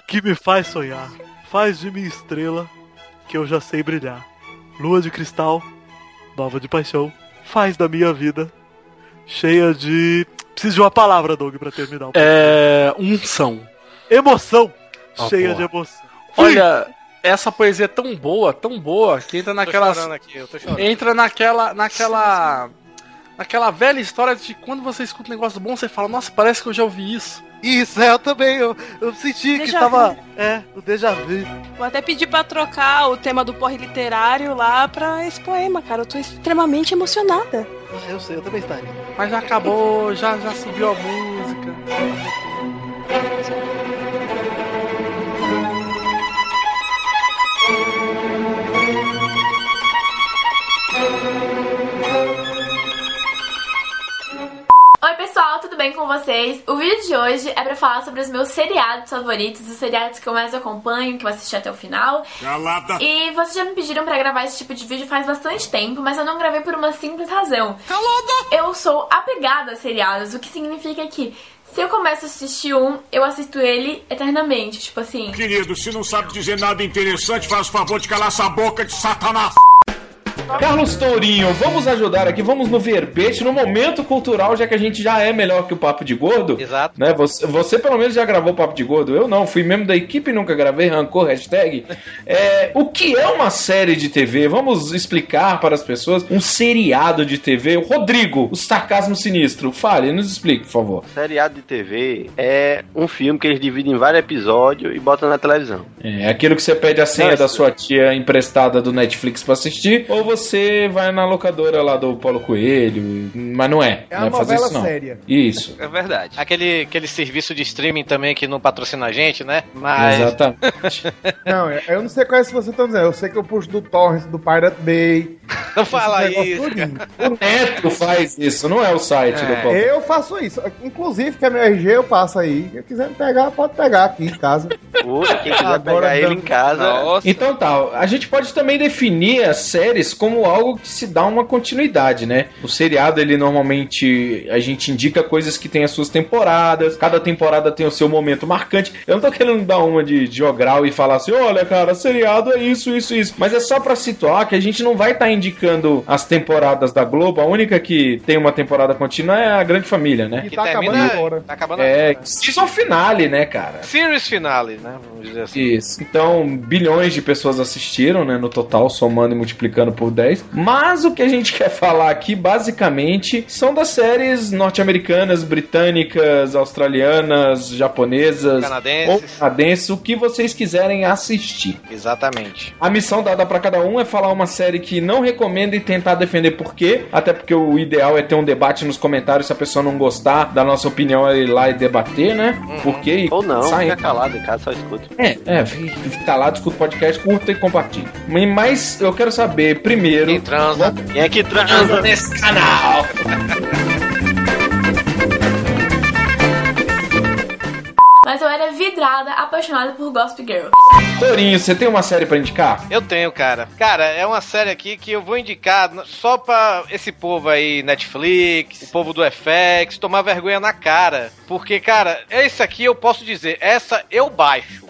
Que me faz sonhar. Faz de mim estrela que eu já sei brilhar. Lua de cristal, nova de paixão. Faz da minha vida cheia de. Preciso de uma palavra, Doug, pra terminar. É. Unção. Emoção. Ah, cheia porra. de emoção. Olha, essa poesia é tão boa, tão boa, que entra aqui, chorando. Entra naquela. naquela. Naquela velha história de quando você escuta um negócio bom, você fala, nossa, parece que eu já ouvi isso. Isso, é, eu também. Eu, eu senti que Déjà tava. vu. É, o déjà vu. Vou até pedir pra trocar o tema do porre literário lá pra esse poema, cara. Eu tô extremamente emocionada. Eu sei, eu também estaria. Mas já acabou, já, já subiu a música. Pessoal, tudo bem com vocês? O vídeo de hoje é pra falar sobre os meus seriados favoritos, os seriados que eu mais acompanho, que eu assisti até o final. Calada. E vocês já me pediram pra gravar esse tipo de vídeo faz bastante tempo, mas eu não gravei por uma simples razão. Calada! Eu sou apegada a seriados, o que significa que se eu começo a assistir um, eu assisto ele eternamente, tipo assim. Querido, se não sabe dizer nada interessante, faz o favor de calar essa boca de satanás. Carlos Tourinho, vamos ajudar aqui, vamos no verbete, no momento cultural, já que a gente já é melhor que o Papo de Gordo. Exato. Né? Você, você pelo menos já gravou o Papo de Gordo, eu não, fui membro da equipe e nunca gravei, rancor, hashtag. É, o que é uma série de TV? Vamos explicar para as pessoas um seriado de TV. Rodrigo, o sarcasmo sinistro, fale, nos explique, por favor. Seriado de TV é um filme que eles dividem em vários episódios e botam na televisão. É aquilo que você pede a senha Não, da sua tia emprestada do Netflix pra assistir, ou você vai na locadora lá do Paulo Coelho, mas não é. É não uma é fazer novela isso, não. séria. Isso. É verdade. Aquele, aquele serviço de streaming também que não patrocina a gente, né? Mas. Exatamente. (laughs) Não, eu não sei qual é se você tá dizendo. Eu sei que eu puxo do Torrent, do Pirate Bay. Não (laughs) fala isso. O Neto faz isso, não é o site do Paulo. Eu faço isso. Inclusive, que é meu RG, eu passo aí. Se quiser me pegar, pode pegar aqui em casa. Oi, quem quiser Agora pegar ele em casa. Então tá, a gente pode também definir as séries como algo que se dá uma continuidade, né? O seriado, ele normalmente, a gente indica coisas que tem as suas temporadas, cada temporada tem o seu momento marcante. Eu não tô querendo dar uma de jogral e falar assim, olha cara, seriado é isso, isso, isso. Mas é só pra situar que a gente não vai estar indicando as temporadas da Globo, a única que tem uma temporada contínua é a Grande Família, né? E Que tá termina- acabando agora. Tá acabando É, agora. season finale, né, cara? Series finale, né? Vamos dizer assim. Isso. Então, bilhões de pessoas assistiram, né, no total, somando e multiplicando por 10. Mas o que a gente (laughs) quer falar aqui, basicamente, são das séries norte-americanas, britânicas, australianas, japonesas Canadenses. ou canadenses, o que vocês quiserem assistir. Exatamente. A missão dada pra cada um é falar uma série que não recomenda e tentar defender por quê. Até porque o ideal é ter um debate nos comentários. Se a pessoa não gostar da nossa opinião, é ir lá e debater, né? Por quê? E Ou não, sair. fica calado em casa, só escuta. É, é, fique calado, escuta o podcast, curta e compartilha. Mas eu quero saber, primeiro. Quem transa? Quem é que transa nesse canal? Mas eu era vidrada, apaixonada por Gossip Girl. Torinho, você tem uma série pra indicar? Eu tenho, cara. Cara, é uma série aqui que eu vou indicar só pra esse povo aí, Netflix, o povo do FX, tomar vergonha na cara. Porque, cara, esse aqui eu posso dizer, essa eu baixo.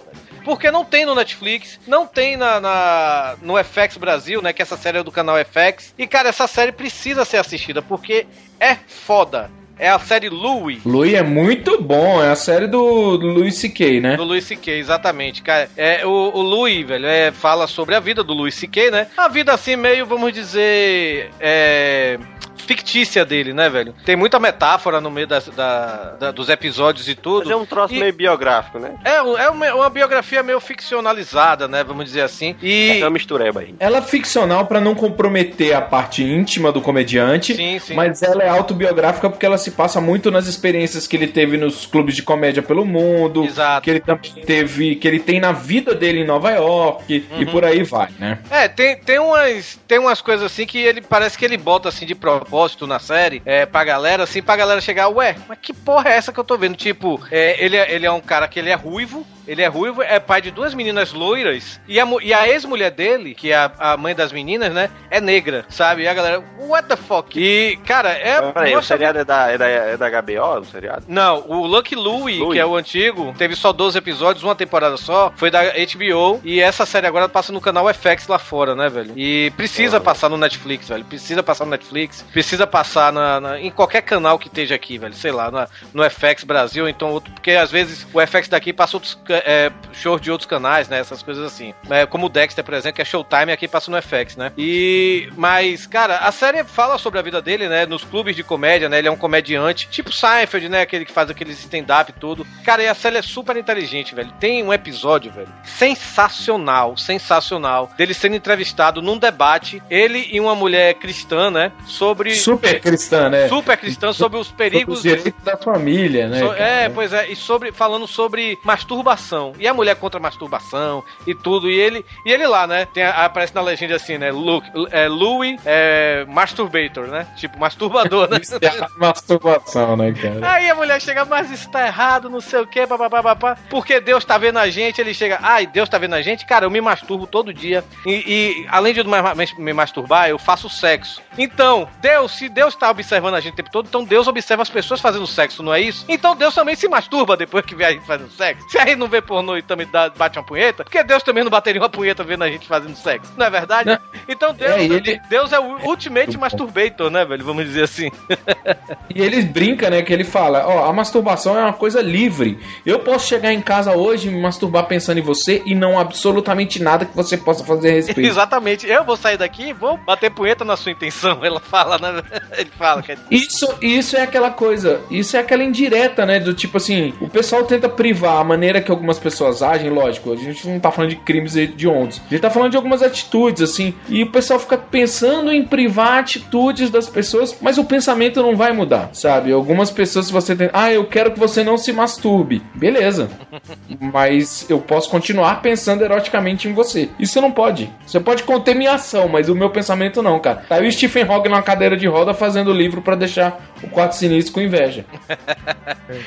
Porque não tem no Netflix, não tem na, na- no FX Brasil, né? Que essa série é do canal FX. E, cara, essa série precisa ser assistida, porque é foda. É a série Louie. Louis é muito bom, é a série do, do Louis C.K., né? Do Louis C.K., exatamente, cara. É, o, o Louis, velho, é, fala sobre a vida do Louis C.K., né? A vida, assim, meio, vamos dizer, é, fictícia dele, né, velho? Tem muita metáfora no meio das- da- da- dos episódios e tudo. Mas é um troço E- meio biográfico, né? É, é uma, uma biografia meio ficcionalizada, né, vamos dizer assim. E... É uma mistureba aí. Ela é ficcional pra não comprometer a parte íntima do comediante, Sim, sim. mas ela é autobiográfica porque ela se passa muito nas experiências que ele teve nos clubes de comédia pelo mundo, que ele também teve, que ele tem na vida dele em Nova York e Uhum. por aí vai, né? É, tem, tem, umas, tem umas coisas assim que ele parece que ele bota assim de propósito na série é, pra galera, assim, pra galera chegar, ué, mas que porra é essa que eu tô vendo? Tipo, é, ele, é- ele é um cara que ele é ruivo, ele é ruivo, é pai de duas meninas loiras, e a, e a ex-mulher dele, que é a, a mãe das meninas, né, é negra, sabe? E a galera, what the fuck? E, cara, é. Peraí, o seriado é da, é da, é da HBO, o seriado? Não, o Lucky Louie, que é o antigo, teve só 12 episódios, uma temporada só, foi da HBO, e essa série agora passa no canal FX lá fora, né, velho? E precisa passar no Netflix, velho. Precisa passar no Netflix, precisa passar na, na- em qualquer canal que esteja aqui, velho. Sei lá, na- no FX Brasil, então outro, porque às vezes o FX daqui passa outros é, shows de outros canais, né? Essas coisas assim. É, como o Dexter, por exemplo, que é Showtime, aqui passa no FX, né? E. Mas, cara, a série fala sobre a vida dele, né? Nos clubes de comédia, né? Ele é um comediante, tipo Seinfeld, né? Aquele que faz aqueles stand-up e tudo. Cara, e a série é super inteligente, velho. Tem um episódio, velho, sensacional, sensacional, dele sendo entrevistado num debate, ele e uma mulher cristã, né? Sobre. Super cristã, né? Super cristã, sobre os perigos. Sobre os direitos da família, né? So- é, pois é, e sobre falando sobre masturbação. E a mulher contra a masturbação e tudo. E ele, e ele lá, né? Tem, aparece na legenda assim, né? Luke, é, Louis é, Masturbator, né? Tipo, masturbador, (laughs) né? Isso é né, cara? Aí a mulher chega, mas isso tá errado, não sei o que, papapá, porque Deus tá vendo a gente, ele chega, ai, Deus tá vendo a gente, cara, eu me masturbo todo dia, e, e além de me masturbar, eu faço sexo. Então, Deus, se Deus tá observando a gente o tempo todo, então Deus observa as pessoas fazendo sexo, não é isso? Então Deus também se masturba depois que vê a gente fazendo sexo. Se a gente não vê pornô e também dá, bate uma punheta, porque Deus também não bateria uma punheta vendo a gente fazendo sexo, não é verdade? Então Deus É, ele- Deus é o ultimate masturbator, né, velho? Vamos dizer assim. E ele brinca, né? Que ele fala: Ó, a masturbação é uma coisa livre. Eu posso chegar em casa hoje e me masturbar pensando em você e não absolutamente nada que você possa fazer a (laughs) respeito. Exatamente. Eu vou sair daqui e vou bater punheta na sua intenção. (laughs) Ela fala, né? Ele fala. quer dizer. Isso, isso é aquela coisa, isso é aquela indireta, né? Do tipo assim, o pessoal tenta privar a maneira que algumas pessoas agem, lógico, a gente não tá falando de crimes hediondos, a gente tá falando de algumas atitudes, assim, e o pessoal fica pensando em privar atitudes das pessoas, mas o pensamento não vai mudar, sabe? Algumas pessoas, se você tem, ah, eu quero que você não se masturbe, beleza, (laughs) mas eu posso continuar pensando eroticamente em você. Isso não pode. Você pode conter minha ação, mas o meu pensamento não, cara. Tá aí o Stephen Hawking numa cadeira de roda fazendo livro pra deixar o quarto sinistro com inveja. (laughs)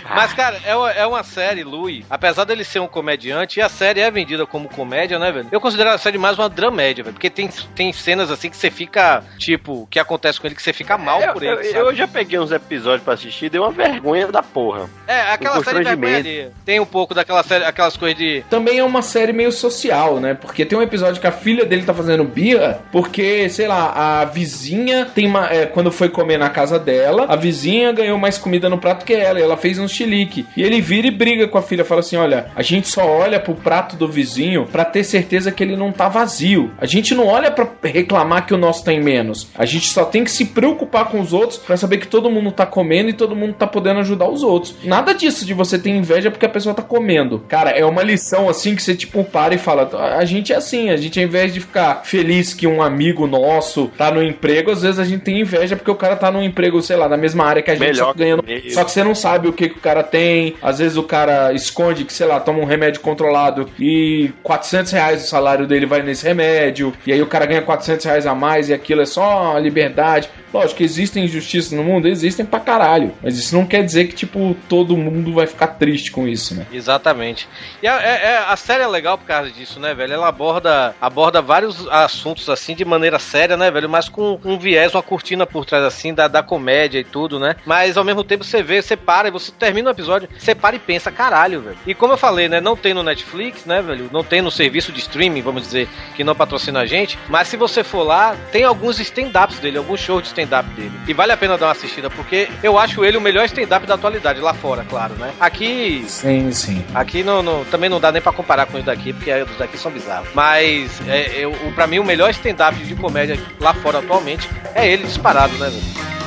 Mas, cara, é uma, é uma série, Louis. Apesar dele ser um comediante, e a série é vendida como comédia, né, velho? Eu considero a série mais uma dramédia, velho. Porque tem, tem cenas assim que você fica, tipo, que acontece com ele que você fica mal Eu, por ele. eu- sabe? eu já peguei uns episódios pra assistir e deu uma vergonha da porra. É, aquela Um série vergonha alheia. Tem um pouco daquela série, aquelas coisas de. Também é uma série meio social, né? Porque tem um episódio que a filha dele tá fazendo birra, porque, sei lá, a vizinha tem uma. é, quando foi comer na casa dela, a vizinha ganhou mais comida no prato que ela, e ela fez um chilique. E ele vira e briga com a filha, fala assim: olha, a gente só olha pro prato do vizinho pra ter certeza que ele não tá vazio. A gente não olha pra reclamar que o nosso tem menos. A gente só tem que se preocupar com os outros pra saber que todo mundo tá comendo e todo mundo tá podendo ajudar os outros. Nada disso de você ter inveja porque a pessoa tá comendo. Cara, é uma lição assim que você tipo para e fala: a gente é assim, a gente ao invés de ficar feliz que um amigo nosso tá no emprego, às vezes a gente tem inveja porque o cara tá no emprego, sei lá, na mesma área que a gente, Melhor só ganhando. que. Só que você não sabe o que, que o cara tem. Às vezes o cara esconde que, sei lá, toma um remédio controlado e 400 reais o salário dele vai nesse remédio. E aí o cara ganha 400 reais a mais e aquilo é só liberdade. Lógico que existem injustiças no mundo, existem pra caralho. Mas isso não quer dizer que, tipo, todo mundo vai ficar triste com isso, né? Exatamente. E a, é- é- a série é legal por causa disso, né, velho? Ela aborda, aborda vários assuntos assim de maneira séria, né, velho? Mas com um viés, uma cortina por trás assim da, da comédia e tudo, né? Mas ao mesmo tempo você vê, você para e você termina o episódio, você para e pensa, caralho, velho. E como eu falei, né, não tem no Netflix, né, velho? Não tem no serviço de streaming, vamos dizer, que não patrocina a gente. Mas se você for lá, tem alguns stand-ups dele, alguns shows de stand-up dele. E vale a pena dar uma assistida, porque eu acho ele o melhor stand-up da atualidade, lá fora, claro, né? Aqui Sim, sim. Aqui não, não- também não dá nem pra comparar com os daqui, porque os daqui são bizarros. Mas, é, eu, pra mim, o melhor stand-up de comédia lá fora atualmente é ele disparado, né, velho?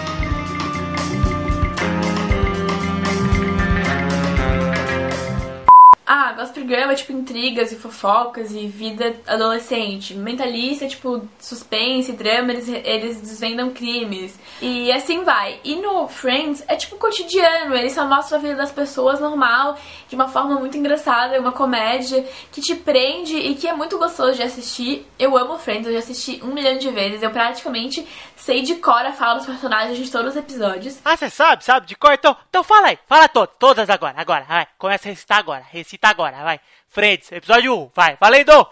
Ah, Gossip Girl é tipo intrigas e fofocas e vida adolescente. Mentalista é tipo suspense, drama, eles, eles desvendam crimes. E assim vai. E no Friends é tipo cotidiano, eles só mostram a vida das pessoas normal, de uma forma muito engraçada, uma comédia que te prende e que é muito gostoso de assistir. Eu amo Friends, eu já assisti um milhão de vezes. Eu praticamente sei de cor a fala dos personagens de todos os episódios. Ah, você sabe, sabe, de cor? Então, então fala aí, fala todas, todas agora, agora, vai. Começa a recitar agora, recita agora, vai. Friends, episódio 1, vai, valendo!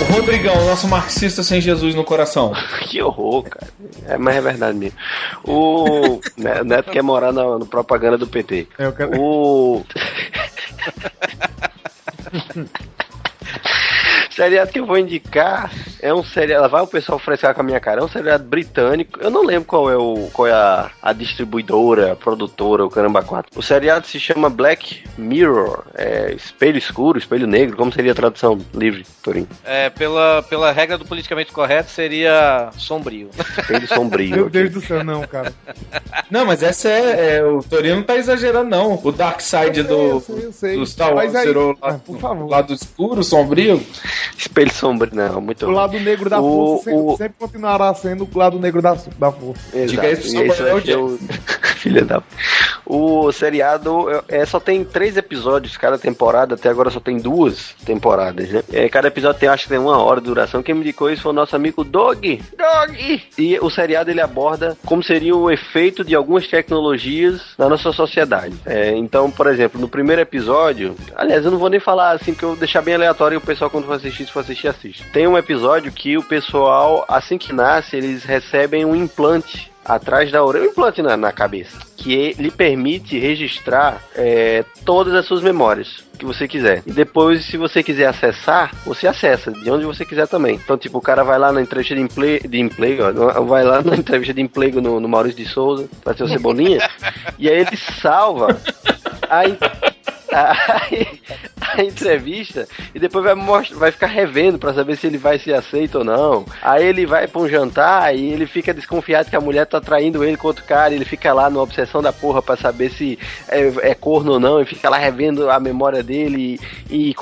O Rodrigão, nosso marxista sem Jesus no coração. (laughs) Que horror, cara. É, mas é verdade mesmo. O (laughs) Ne- Neto quer morar na, no propaganda do PT. Eu quero... O (laughs) seriado que eu vou indicar é um seriado. Vai o pessoal frescar com a minha cara. É um seriado britânico. Eu não lembro qual é o qual é a, a distribuidora, a produtora, o caramba 4. O seriado se chama Black Mirror. É espelho escuro, espelho negro. Como seria a tradução livre, Torinho? É, pela, pela regra do politicamente correto, seria sombrio. Espelho sombrio. Meu Deus do céu, não, cara. (laughs) Não, mas essa é, é- O Torino não tá exagerando, não. O Dark Side do, eu sei. do Star Wars aí- Ah, lá, por favor. lado escuro, sombrio. Espelho sombrio, não, muito O lado negro da O- força sempre, o- sempre continuará sendo o lado negro da, da força. Exato. Diga isso E ser o... (laughs) Filha da... O seriado é, só tem três episódios cada temporada, até agora só tem duas temporadas, né? É, cada episódio tem, acho que tem uma hora de duração. Quem me indicou isso foi o nosso amigo Dog. Dog! E o seriado ele aborda como seria o efeito de algumas tecnologias na nossa sociedade. É, então, por exemplo, no primeiro episódio, aliás, eu não vou nem falar assim, que eu vou deixar bem aleatório e o pessoal, quando for assistir, se for assistir, assiste. Tem um episódio que o pessoal, assim que nasce, eles recebem um implante atrás da orelha, um implante na, na cabeça, que lhe permite registrar é, todas as suas memórias que você quiser. E depois, se você quiser acessar, você acessa, de onde você quiser também. Então, tipo, o cara vai lá na entrevista de emprego, de emprego ó, vai lá na entrevista de emprego no, no Maurício de Souza, vai ser o Cebolinha, (laughs) e aí ele salva a, a, a entrevista e depois vai, mostrar, vai ficar revendo pra saber se ele vai ser aceito ou não. Aí ele vai pra um jantar e ele fica desconfiado que a mulher tá traindo ele com outro cara. Ele fica lá numa obsessão da porra pra saber se é, é corno ou não. E fica lá revendo a memória dele e, e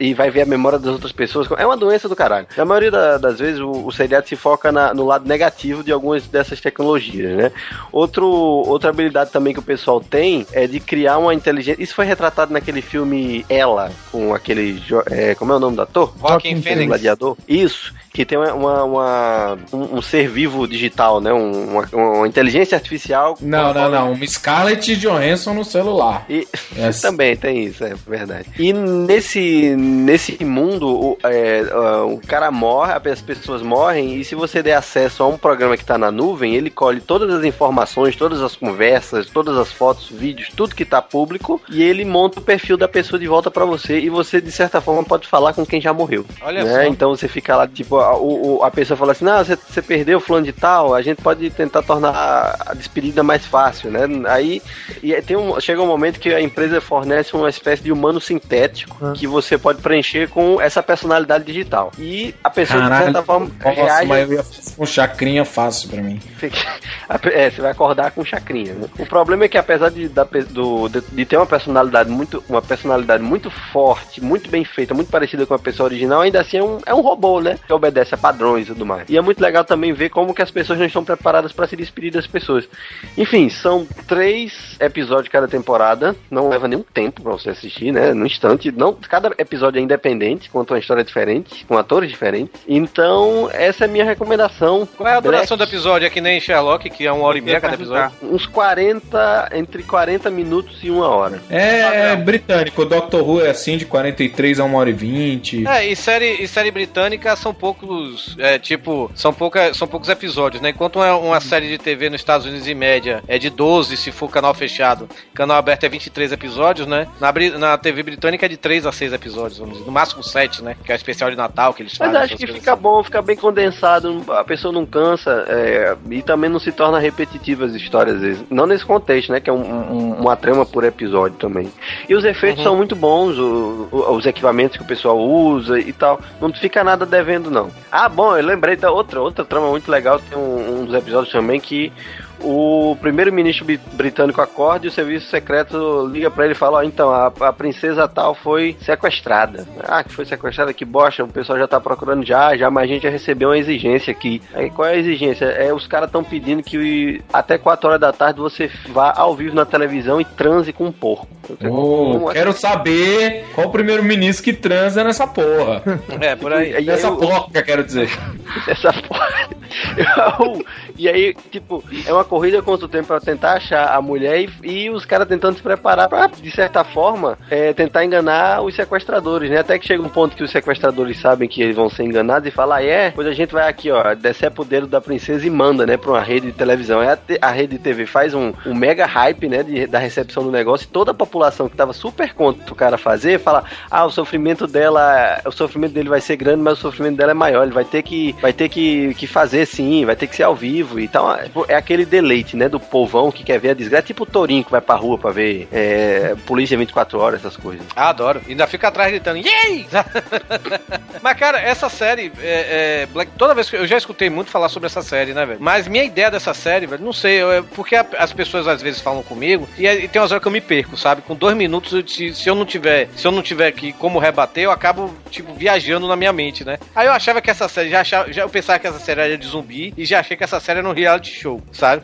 e vai ver a memória das outras pessoas. É uma doença do caralho. Na maioria da- das vezes o, o seriado se foca na- no lado negativo de algumas dessas tecnologias, né? Outro, outra habilidade também que o pessoal tem é de criar uma inteligência. Isso foi retratado naquele filme Ela, com aquele. é, como é o nome do ator? Joaquin O Phoenix. Gladiador. Isso. Que tem uma, uma- um, um ser vivo digital, né? Um- uma, uma inteligência artificial. Não, não, não. Uma Scarlett Johansson no celular. E Yes. (laughs) também tem isso, é verdade. E nesse, nesse mundo, o, é, o cara morre, as pessoas morrem, e se você der acesso a um programa que tá na nuvem, ele colhe todas as informações, todas as conversas, todas as fotos, vídeos, tudo que tá público, e ele monta o perfil da pessoa de volta pra você, e você, de certa forma, pode falar com quem já morreu. Olha né? só. Então você fica lá, tipo, a, o- a pessoa fala assim, não, você, você perdeu fulano de tal, a gente pode tentar tornar a, a despedida mais fácil, né? Aí e tem um, chega um momento que a empresa fornece uma espécie de humano sintético que você pode preencher com essa personalidade digital. E a pessoa, de Caralho. certa forma, Nossa, reage... mas eu ia fazer um chacrinha fácil pra mim. (laughs) É, você vai acordar com chacrinha. né? O problema é que apesar de, da do- de, de ter uma personalidade muito, uma personalidade muito forte, muito bem feita, muito parecida com a pessoa original, ainda assim é um, é um robô, né? Que obedece a padrões e tudo mais. E é muito legal também ver como que as pessoas não estão preparadas para se despedir das pessoas. Enfim, são três episódios cada temporada, não leva nenhum tempo pra você assistir, né? No instante, não, cada episódio é independente, conta uma história diferente, com atores diferentes. Então, essa é a minha recomendação. Qual é a duração do episódio? É que nem Sherlock, que é uma hora e meia cada episódio? Uns 40, entre 40 minutos e uma hora. É britânico, o Doctor Who é assim, de 43 a 1 hora e 20. É, e série, e série britânica são poucos, é, tipo, são, pouca, são poucos episódios, né? Enquanto uma, uma série de TV nos Estados Unidos, em média, é de 12, se for canal fechado. Canal aberto é 23 episódios, né? Na, na TV britânica é de 3 a 6 episódios, vamos dizer. No máximo 7, né? Que é o especial de Natal que eles Mas fazem. acho essas que fica bom, fica bem condensado, a pessoa não cansa é, e também não se torna repetitiva as histórias às vezes. Não nesse contexto, né? Que é um- um- uma trama por episódio também. E os efeitos Uhum. são muito bons, o- o- os equipamentos que o pessoal usa e tal. Não fica nada devendo, não. Ah, bom, eu lembrei da outra, outra trama muito legal. Tem um, um dos episódios também que o primeiro-ministro britânico acorda e o serviço secreto liga pra ele e fala: Ó, então, a, a princesa tal foi sequestrada. Ah, que foi sequestrada, que bosta, o pessoal já tá procurando já, já, mas a gente já recebeu uma exigência aqui. Aí qual é a exigência? É os caras estão pedindo que até 4 horas da tarde você vá ao vivo na televisão e transe com um porco. Como- quero saber qual o primeiro-ministro que transa nessa porra. É, por aí. Nessa porca, quero dizer. (laughs) Essa porra. (laughs) Eu- e aí, tipo, é uma corrida contra o tempo pra tentar achar a mulher e, e os caras tentando se preparar pra, de certa forma, é, tentar enganar os sequestradores, né? Até que chega um ponto que os sequestradores sabem que eles vão ser enganados e falam, ah, é? Pois a gente vai aqui, ó, decepa o dedo da princesa e manda, né, pra uma rede de televisão. Aí a, a rede de TV faz um, um mega hype, né, de- da recepção do negócio e toda a população que tava super contra o cara fazer, fala, ah, o sofrimento dela, o sofrimento dele vai ser grande, mas o sofrimento dela é maior, ele vai ter que, vai ter que, que fazer sim, vai ter que ser ao vivo e tal. É aquele deleite, né, do povão que quer ver a desgraça, tipo o Torinho que vai pra rua pra ver é, polícia 24 horas, essas coisas. Ah, adoro. Ainda fica atrás gritando, yay! (laughs) Mas, cara, essa série, é, é, Black, toda vez que eu já escutei muito falar sobre essa série, né, velho? Mas minha ideia dessa série, velho, não sei, eu- é porque a- as pessoas às vezes falam comigo e, aí tem umas horas que eu me perco, sabe? Com dois minutos, eu- se, se eu não tiver, se eu não tiver aqui como rebater, eu acabo, tipo, viajando na minha mente, né? Aí eu achava que essa série, já, achava, já eu pensava que essa série era de zumbi e já achei que essa série era um reality show, sabe?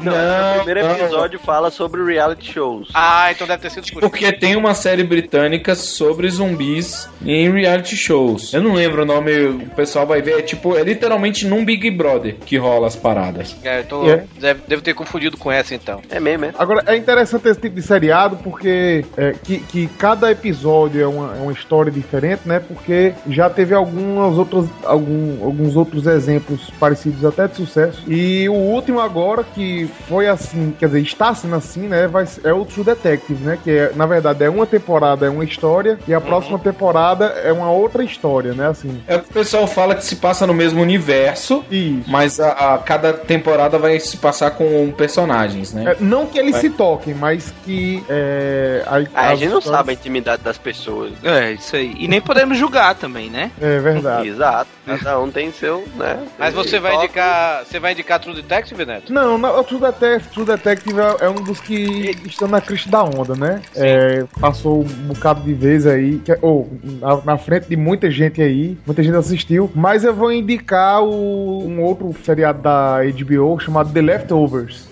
Não, o primeiro episódio fala sobre reality shows. Ah, então deve ter sido por Porque tem uma série britânica sobre zumbis em reality shows. Eu não lembro o nome, o pessoal vai ver. É tipo, é literalmente num Big Brother que rola as paradas. É, eu tô, É. deve, devo ter confundido com essa então. É mesmo, é? Agora, é interessante esse tipo de seriado porque é, que, que cada episódio é uma, é uma história diferente, né? Porque já teve algumas outras, algum, alguns outros exemplos parecidos até de sucesso. E o último agora, que foi assim, quer dizer, está sendo assim, né? Vai, é o True Detective, né? Que é, na verdade é uma temporada, é uma história, e a próxima temporada é uma outra história, né? Assim. É o que o pessoal fala que se passa no mesmo universo, mas a, a- cada temporada vai se passar com personagens, né? É, não que eles Vai- se toquem, mas que. É, a, Ah, a as gente não histórias- sabe a intimidade das pessoas. É, isso aí. E nem podemos julgar também, né? É verdade. Exato. Cada um tem seu, né? Mas você vai indicar. Você vai indicar True Detective, Neto? Não, não, o True Detective, True Detective é, é um dos que estão na crista da onda, né? É, passou um bocado de vez aí, que- ou na, na frente de muita gente aí, muita gente assistiu, mas eu vou indicar o- um outro seriado da HBO chamado The Leftovers.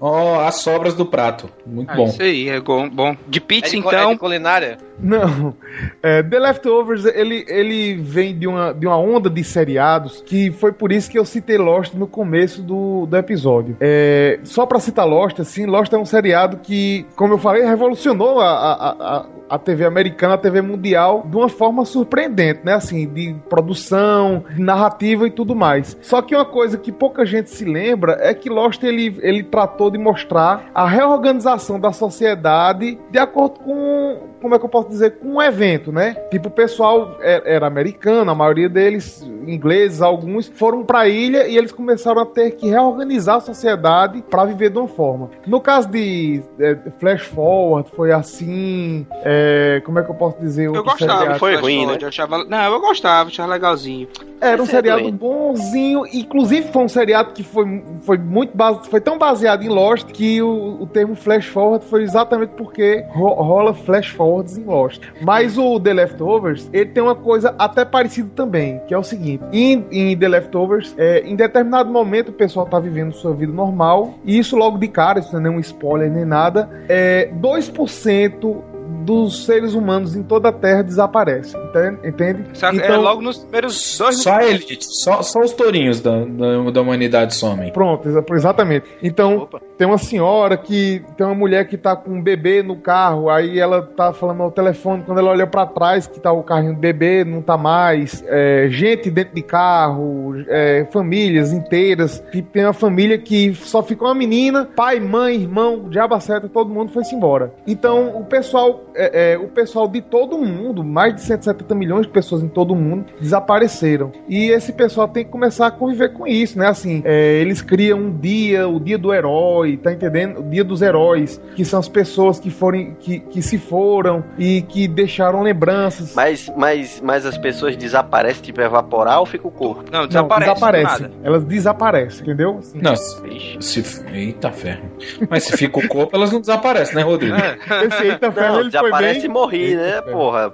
Ó, as sobras do prato. Muito Ah, bom. Isso aí, é bom. bom. De É pizza, de, co- então. é de culinária? Não. É, The Leftovers, ele, ele vem de uma, de uma onda de seriados que foi por isso que eu citei Lost no começo do, do episódio. É, só pra citar Lost, assim, Lost é um seriado que, como eu falei, revolucionou a, a, a, a TV americana, a TV mundial, de uma forma surpreendente, né? Assim, de produção, de narrativa e tudo mais. Só que uma coisa que pouca gente se lembra é que Lost, ele, ele tratou de mostrar a reorganização da sociedade de acordo com, como é que eu posso dizer, com um evento, né? Tipo, o pessoal é- era americano, a maioria deles ingleses, alguns foram pra ilha e eles começaram a ter que reorganizar a sociedade pra viver de uma forma. No caso de é, Flash Forward, foi assim. é, como é que eu posso dizer? Eu gostava. seriado? de Flash Forward, eu achava... Não, eu gostava, achava legalzinho. Era um é seriado bonzinho, inclusive foi um seriado que foi, foi muito base, foi tão baseado em Lost que o, o termo flash forward foi exatamente porque ro- rola flash forwards em Lost. Mas o The Leftovers, ele tem uma coisa até parecida também, que é o seguinte: em, em The Leftovers, é, em determinado momento o pessoal tá vivendo sua vida normal, e isso logo de cara, isso não é nenhum spoiler nem nada, é 2% dos seres humanos em toda a Terra desaparecem. Entende? entende? Só- é logo nos primeiros dois Só a elite, só, só os tourinhos da, da, da humanidade somem. Pronto, exa- exatamente. Então, tem uma senhora que. Tem uma mulher que tá com um bebê no carro, aí ela tá falando ao telefone, quando ela olha pra trás, que tá o carrinho do bebê, não tá mais. É, gente dentro de carro, é, famílias inteiras. Tipo, tem uma família que só ficou uma menina, pai, mãe, irmão, diabo certo, todo mundo foi-se embora. Então, o pessoal. é, é, o pessoal de todo mundo, mais de 170 milhões de pessoas em todo mundo, desapareceram. E esse pessoal tem que começar a conviver com isso, né? Assim, é, eles criam um dia, o dia do herói, tá entendendo? O dia dos heróis, que são as pessoas que foram, que, que se foram e que deixaram lembranças. Mas, mas, mas as pessoas desaparecem, tipo evaporar ou fica o corpo? Não, Não, desaparecem. Elas desaparecem, entendeu? Assim. Não, se, se- Eita ferro. Mas se fica o corpo, elas não desaparecem, né, Rodrigo? Esse eita ferro, Não, ele foi desaparece bem- e morri, né, porra?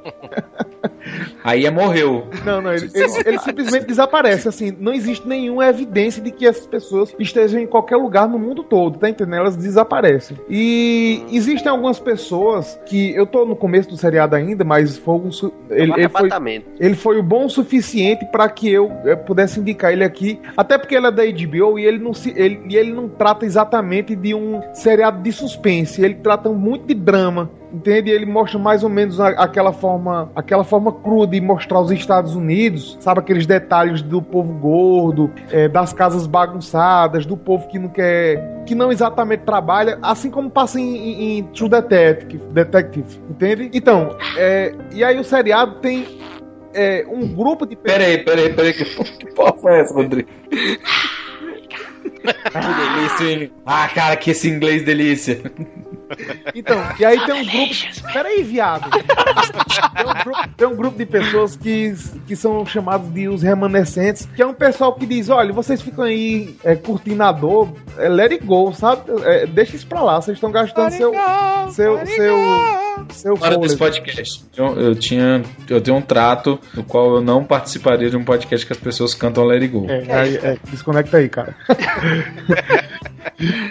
Aí é morreu. Não, não, ele, ele- ele simplesmente desaparece. Assim, não existe nenhuma evidência de que essas pessoas estejam em qualquer lugar no mundo todo, tá entendendo? Elas desaparecem. E existem algumas pessoas que. Eu tô no começo do seriado ainda, mas foi um ele, ele foi, ele foi o bom o suficiente para que eu, eh, pudesse indicar ele aqui. Até porque ele é da HBO e ele não, se, ele, e ele não trata exatamente de um seriado de suspense. Ele trata muito de drama. Entende? Ele mostra mais ou menos a- aquela forma, aquela forma crua de mostrar os Estados Unidos, sabe aqueles detalhes do povo gordo, eh, das casas bagunçadas, do povo que não quer, que não exatamente trabalha, assim como passa em, em- em True Detective, Detective, entende? Então, eh, e aí o seriado tem eh, um grupo de Peraí, peraí, peraí. Que, que porra foi essa, Rodrigo? (laughs) que delícia, hein? Ah, cara, que esse inglês delícia. Então, e aí tem um grupo. Peraí, viado. Tem um grupo, tem um grupo de pessoas que, que são chamados de os remanescentes, que é um pessoal que diz: olha, vocês ficam aí é, curtindo a dor, é, let it go, sabe? É, deixa isso pra lá, vocês estão gastando seu. Seu. Seu. Seu Fora desse podcast. Eu, eu tinha. Eu tenho um trato no qual eu não participaria de um podcast que as pessoas cantam Let It Go. É, aí, é, desconecta aí, cara. (laughs)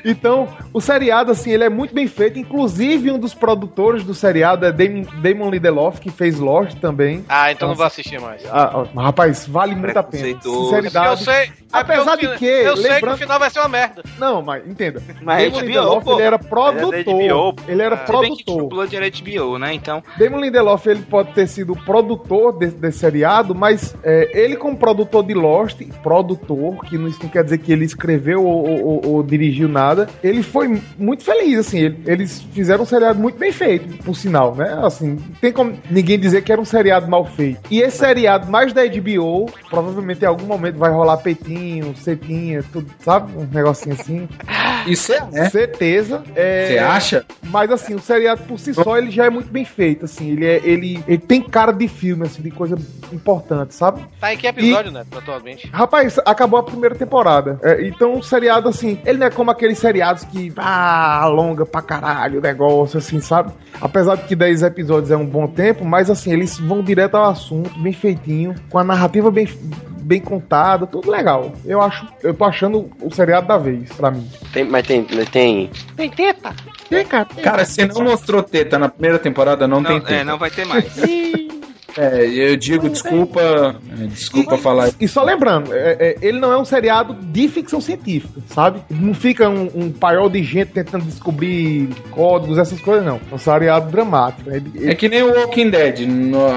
então, o seriado, assim, ele é muito bem feito. Inclusive, um dos produtores do seriado é Damon, Damon Lindelof, que fez Lost também. Ah, então não vou assistir mais. Ah, rapaz, vale muito a pena. Sinceridade. Eu sei. É Apesar o de que, Eu sei que lembrando- o final vai ser uma merda. Não, mas entenda. Mas Damon HBO, Lindelof, pô. ele era Ele é produtor. HBO. Ele era Se bem que produtor. True Blood era HBO, né? Então. Damon Lindelof ele pode ter sido produtor desse, desse seriado, mas é, ele como produtor de Lost, produtor, que não, isso não quer dizer que ele escreveu ou, ou- ou- ou dirigiu nada, ele foi muito feliz, assim, ele- eles fizeram um seriado muito bem feito, por sinal, né? Assim, não tem como ninguém dizer que era um seriado mal feito. E esse seriado mais da HBO, provavelmente em algum momento vai rolar peitinho, setinha, tudo, sabe? Um negocinho assim. Isso é, né? Certeza. É, Você acha? mas assim, o seriado por si só ele já é muito bem feito, assim, ele, é, ele, ele tem cara de filme, assim, de coisa importante, sabe? Tá em que episódio, né? Atualmente. Rapaz, acabou a primeira temporada. É, então o seriado, assim, ele não é como aqueles seriados que ah, alonga pra caralho o negócio, assim, sabe? Apesar de que 10 episódios é um bom tempo, mas assim, eles vão direto ao assunto, bem feitinho, com a narrativa bem, bem contada, tudo legal. Eu acho, eu tô achando o seriado da vez, pra mim. Tem, mas tem, mas tem. Tem teta? Tem, cara. Cara, se não mostrou teta na primeira temporada, não, tem Não, teta. é, não vai ter mais. É, eu digo desculpa, é, desculpa falar. E só lembrando, é, é, ele não é um seriado de ficção científica, sabe? Não fica um, um paiol de gente tentando descobrir códigos, essas coisas, não. É um seriado dramático. Ele- ele- É que nem o Walking Dead,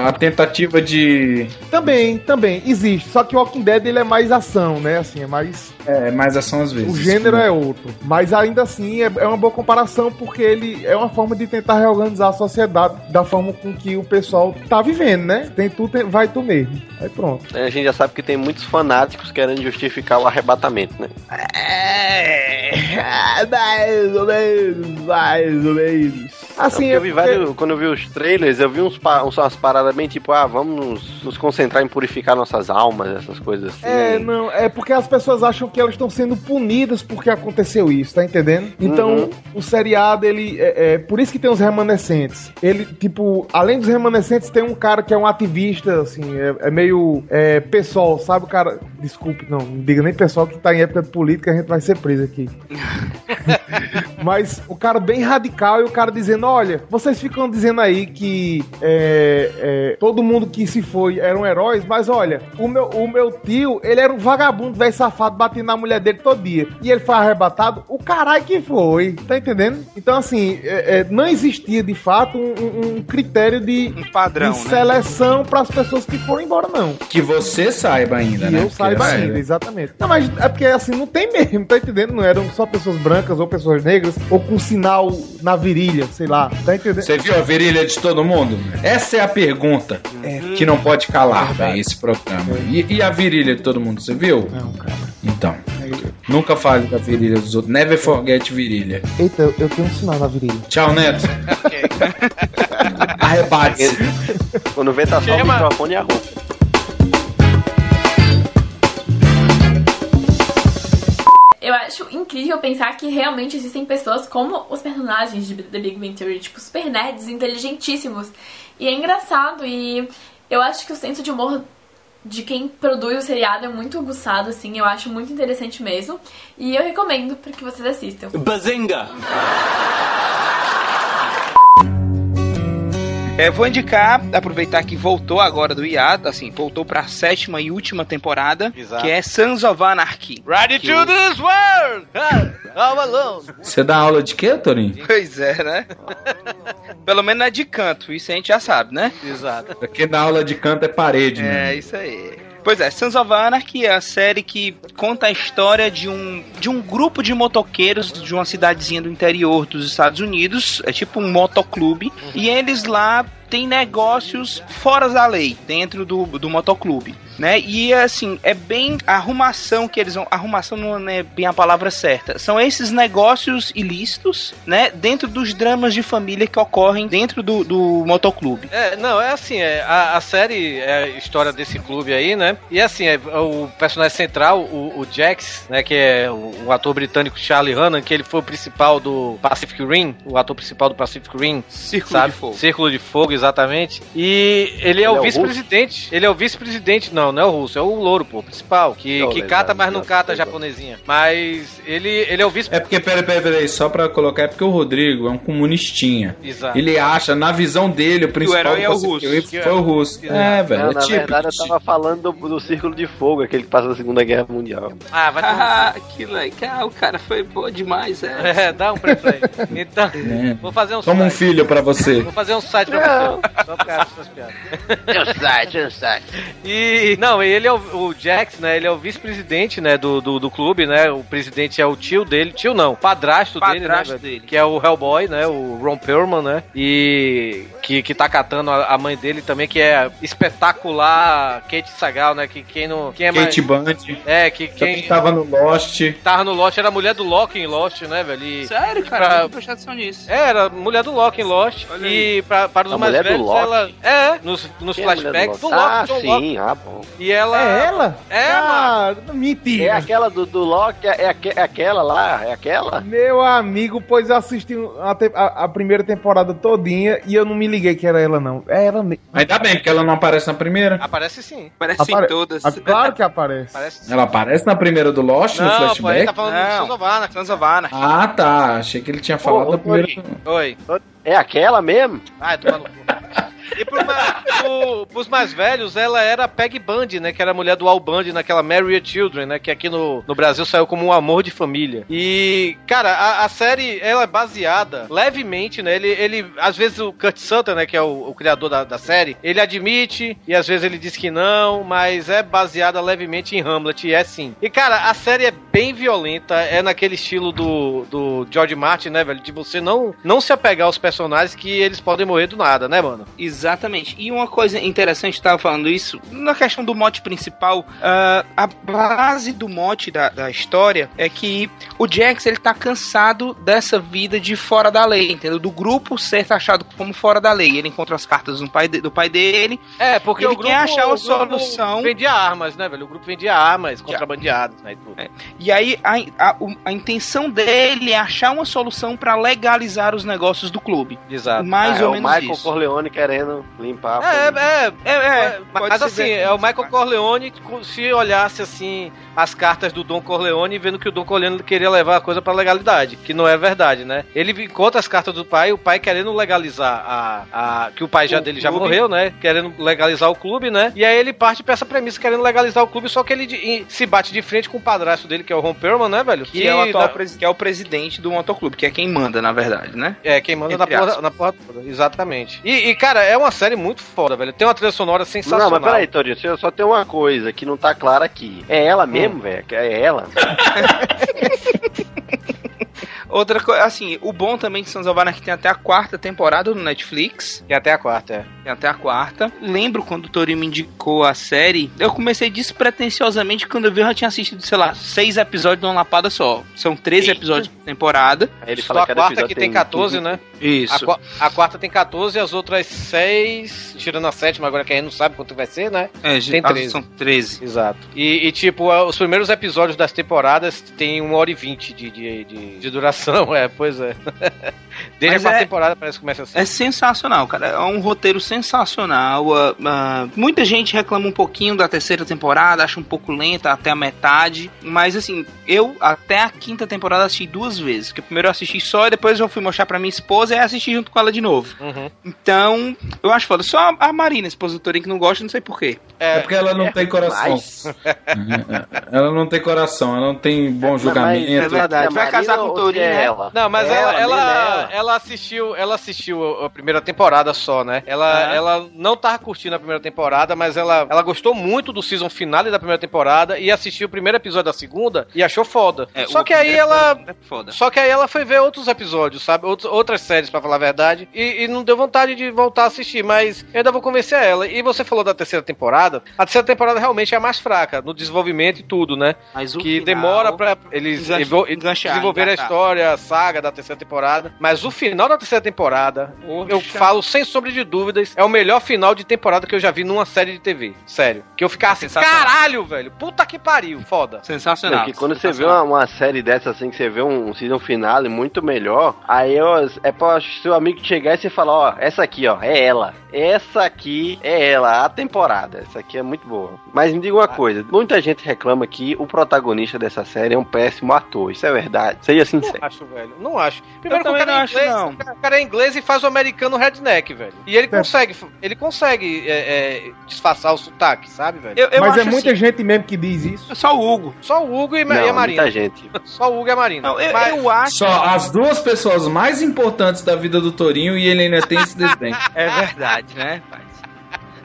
a tentativa de. Também, também, existe. Só que o Walking Dead ele é mais ação, né? Assim, é mais. É, mais ação às vezes. O gênero é outro. Mas ainda assim é, é uma boa comparação, porque ele é uma forma de tentar reorganizar a sociedade da forma com que o pessoal tá vivendo, né? Tem tu, tem, vai tu mesmo. Aí pronto. A gente já sabe que tem muitos fanáticos querendo justificar o arrebatamento, né? É, mais ou menos, mais ou menos. Assim, eu é vi porque- vários, quando eu vi os trailers, eu vi uns, uns umas paradas bem tipo, ah, vamos nos, concentrar em purificar nossas almas, essas coisas assim. É, não, é porque as pessoas acham que elas estão sendo punidas porque aconteceu isso, tá entendendo? Então, Uhum. o seriado, ele. É, é por isso que tem os remanescentes. Ele, tipo, além dos remanescentes, tem um cara que é um ativista, assim, é, é meio é, pessoal, sabe? O cara. Desculpe, não, não diga nem pessoal que tá em época política, a gente vai ser preso aqui. (laughs) Mas o cara bem radical e o cara dizendo: olha, vocês ficam dizendo aí que é, é, todo mundo que se foi eram heróis, mas olha, o meu, o meu tio, ele era um vagabundo, velho safado, batendo na mulher dele todo dia. E ele foi arrebatado, o caralho que foi, tá entendendo? Então, assim, é, é, não existia de fato um, um- um critério de, padrão, de né? seleção para as pessoas que foram embora, não. Que você saiba ainda, Que né? eu Porque saiba é- ainda, exatamente. Não, mas é porque assim, não tem mesmo, tá entendendo? Não eram só pessoas brancas ou pessoas negras, ou com sinal na virilha, sei lá, tá entendendo? Você viu a virilha de todo mundo? Essa é a pergunta que não pode calar, velho, esse programa. E, e a virilha de todo mundo, você viu? Não, cara. Então, nunca fale da virilha dos outros. Never forget virilha. Eita, eu, tenho um sinal na virilha. Tchau, Neto. (laughs) Arrebate. Quando vê, tá só o microfone e a roupa. Eu acho incrível pensar que realmente existem pessoas como os personagens de The Big Bang Theory, tipo, super nerds, inteligentíssimos. E é engraçado e eu acho que o senso de humor de quem produz o seriado é muito aguçado, assim, eu acho muito interessante mesmo. E eu recomendo para que vocês assistam. Bazinga! É, vou indicar, aproveitar que voltou agora do hiato, assim, voltou pra sétima e última temporada, Exato. que é Sons of Anarchy. Ready Que to this world! All alone! Você dá aula de quê, Torinho? Pois é, né? Pelo menos é de canto, isso a gente já sabe, né? Exato. Porque na aula de canto é parede, né? É, isso aí. Pois é, Sons of Anarchy é a série que conta a história de um, de um grupo de motoqueiros de uma cidadezinha do interior dos Estados Unidos, é tipo um motoclube, e eles lá têm negócios fora da lei, dentro do, do motoclube, né? E assim, é bem a arrumação que eles vão, arrumação não é bem a palavra certa, são esses negócios ilícitos, né? Dentro dos dramas de família que ocorrem dentro do, do motoclube. É, não, é assim, é, a, a série é a história desse clube aí, né? E assim, é, o personagem central, o, o Jax, né, que é o, o ator britânico Charlie Hunnam, que ele foi o principal do Pacific Rim, o ator principal do Pacific Rim, Círculo sabe? de Fogo. Círculo de Fogo, exatamente. E ele é Ele é o o vice-presidente. Ele é o vice-presidente, não, não é o russo, é o louro, pô, principal, que, Não, que legal, cata, mas não cata a japonesinha. Mas ele, ele é o vice É porque, peraí, peraí, peraí, só pra colocar, é porque o Rodrigo é um comunistinha. Exato. Ele acha, na visão dele, o principal herói é o russo. Rim foi o russo. É, velho, Não, é na típico. verdade, eu tava falando do, do Círculo de Fogo, aquele que passa na Segunda Guerra Mundial. Ah, vai Ah, que legal, cara, foi boa demais, é. (laughs) É, dá um preço aí. Então, É. vou fazer um Toma um site. filho pra você. Vou fazer um site pra você. Só por causa dessas piadas. Um site, um site. E. (laughs) Não, ele é o, o Jax, né? Ele é o vice-presidente, né? Do, do, do clube, né? O presidente é o tio dele. Tio não, padrasto, dele, né? Padrasto dele. Que é o Hellboy, né? O Ron Perlman, né? E. Que, que tá catando a, a mãe dele também, que é espetacular Kate Sagal, né? Que quem não. Quem é Kate mais. Bundy. É, que Também quem tava no Lost. tava no Lost era a mulher do Loki em Lost, né, velho? E Sério, pra- cara, não prestar atenção nisso. É, era a mulher do Loki em Lost. Olha e pra, para os A mais mulher do velhos, ela. É, nos, nos é flashbacks do Loki? Loki. Ah, do Loki. sim, ah, bom. E ela. É ela? É, ah, É mentira. aquela do, do Loki, é, aque- é aquela lá, é aquela? Meu amigo, pois eu assisti a, a- a primeira temporada todinha e eu não me liguei que era ela, não. É ela mesmo. Ainda bem, porque ela não aparece na primeira. Aparece sim. Parece Apare- em todas. Ah, Claro que aparece. Aparece. Ela aparece na primeira do Lost, no Não, pô, ele flashback? tá falando do Não. Sons of Anarchy. Ah, tá. Achei que ele tinha falado Ô, da primeira. Oi. É aquela mesmo? Ai, tô maluco. E pro pro- pros mais velhos, ela era a Peg Bundy, né? Que era a mulher do Al Bundy naquela Marry Your Children, né? Que aqui no, no Brasil saiu como um amor de família. E, cara, a, a série, ela é baseada levemente, né? Ele, ele às vezes o Kurt Sutter, né? Que é o, o criador da, da série, ele admite e às vezes ele diz que não, mas é baseada levemente em Hamlet, e é sim. E, cara, a série é bem violenta, é naquele estilo do, do George Martin, né, velho? De você não, não se apegar aos personagens que eles podem morrer do nada, né, mano? Exatamente. E uma coisa interessante, estava falando isso, na questão do mote principal, ah, a base do mote da, da história é que o Jax ele tá cansado dessa vida de fora da lei, entendeu? Do grupo ser taxado como fora da lei. Ele encontra as cartas do pai, de- do pai dele. É, porque ele o grupo, quer achar uma solução. vendia armas, né, velho? O grupo vendia armas contrabandeadas, né? e tudo. E aí a, a, a intenção dele é achar uma solução para legalizar os negócios do clube. Exato. Mais Ah, ou é menos o Michael isso. Corleone querendo limpar. É, é, é, é, pode mas assim, é o Michael Corleone se olhasse assim as cartas do Don Corleone e vendo que o Don Corleone queria levar a coisa pra legalidade, que não é verdade, né? Ele encontra as cartas do pai, o pai querendo legalizar a, a que o pai já O dele já clube. morreu, né? Querendo legalizar o clube, né? E aí ele parte pra essa premissa querendo legalizar o clube, só que ele de- se bate de frente com o padrasto dele, que é o Ron Perlman, né, velho? Que, é o atual que é o presidente do motoclube, que é quem manda, na verdade, né? É, quem manda na porra, na porra toda. Exatamente. E, e, cara, é uma série muito foda, velho. Tem uma trilha sonora sensacional. Não, mas peraí, Torinho, só- só tem uma coisa que não tá clara aqui. É ela mesmo, velho? É ela? (laughs) Outra coisa, assim, o bom também de Sons of Anarchy tem até a quarta temporada no Netflix. Tem até a quarta, é. Tem até a quarta. Lembro quando o Torinho me indicou a série, eu comecei despretensiosamente quando eu vi eu já tinha assistido, sei lá, seis episódios de uma lapada só. São 13 episódios por temporada. Aí ele Só fala a que cada quarta que tem 14, né? Isso. A, a quarta tem 14 e as outras 6, tirando a sétima, agora que a gente não sabe quanto vai ser, né? É, tem as 13. São 13. Exato. E, e, tipo, os primeiros episódios das temporadas tem 1 hora e 20 de, de, de, de duração, (laughs) é, pois é. Desde Mas a quarta é- temporada parece que começa assim. É sensacional, cara. É um roteiro sensacional. Ah, ah, muita gente reclama um pouquinho da terceira temporada, acha um pouco lenta até a metade. Mas assim, eu até a quinta temporada assisti duas vezes. Porque primeiro eu assisti só e depois eu fui mostrar pra minha esposa e assisti junto com ela de novo. Uhum. Então, eu acho foda. Só a- a Marina, esposa do Torinho, que não gosta, não sei porquê. É porque ela não tem coração. (laughs) ela não tem coração, ela não tem bom julgamento. é verdade. Vai casar com o Torinho, né? Não, mas É ela, ela, ela, é ela assistiu, ela assistiu a primeira temporada só, né? Ela, Ah. ela não tava curtindo a primeira temporada, mas ela, ela gostou muito do season finale da primeira temporada e assistiu o primeiro episódio da segunda e achou foda. É, só que aí ela, É só que aí ela foi ver outros episódios, sabe? Outros, outras séries, pra falar a verdade, e, e não deu vontade de voltar a assistir, mas eu ainda vou convencer ela. E você falou da terceira temporada, a terceira temporada realmente é a mais fraca, no desenvolvimento e tudo, né? Mas o que final- demora pra eles desenvolver a história, a saga da terceira temporada. Mas o final da terceira temporada, eu falo sem sombra de dúvidas, é o melhor final de temporada que eu já vi numa série de TV. Sério. Que eu ficava assim, Sensacional. caralho, velho. Puta que pariu. Foda. Sensacional. Porque quando você vê uma, uma série dessa assim, que você vê um season finale muito melhor, aí ó, é pra seu amigo chegar e você falar, ó, essa aqui, ó, é ela. Essa aqui é ela, a temporada. Essa aqui é muito boa. Mas me diga uma coisa, muita gente reclama que o protagonista dessa série é um péssimo ator. Isso é verdade? Seja sincero. Não acho, velho. Não acho. Primeiro que o também cara, não acho, inglês, não. o cara é inglês e faz o americano redneck, velho. E ele consegue, ele consegue é, é, disfarçar o sotaque, sabe, velho? Eu, eu Mas é muita assim, gente mesmo que diz isso. Só o Hugo. Só o Hugo e, Não, e a Marina. muita gente. (laughs) Só o Hugo e a Marina. Não, eu, Mas- eu acho. Só as duas pessoas mais importantes da vida do Torinho e ele ainda tem esse desdém. (laughs) É verdade, né, rapaz?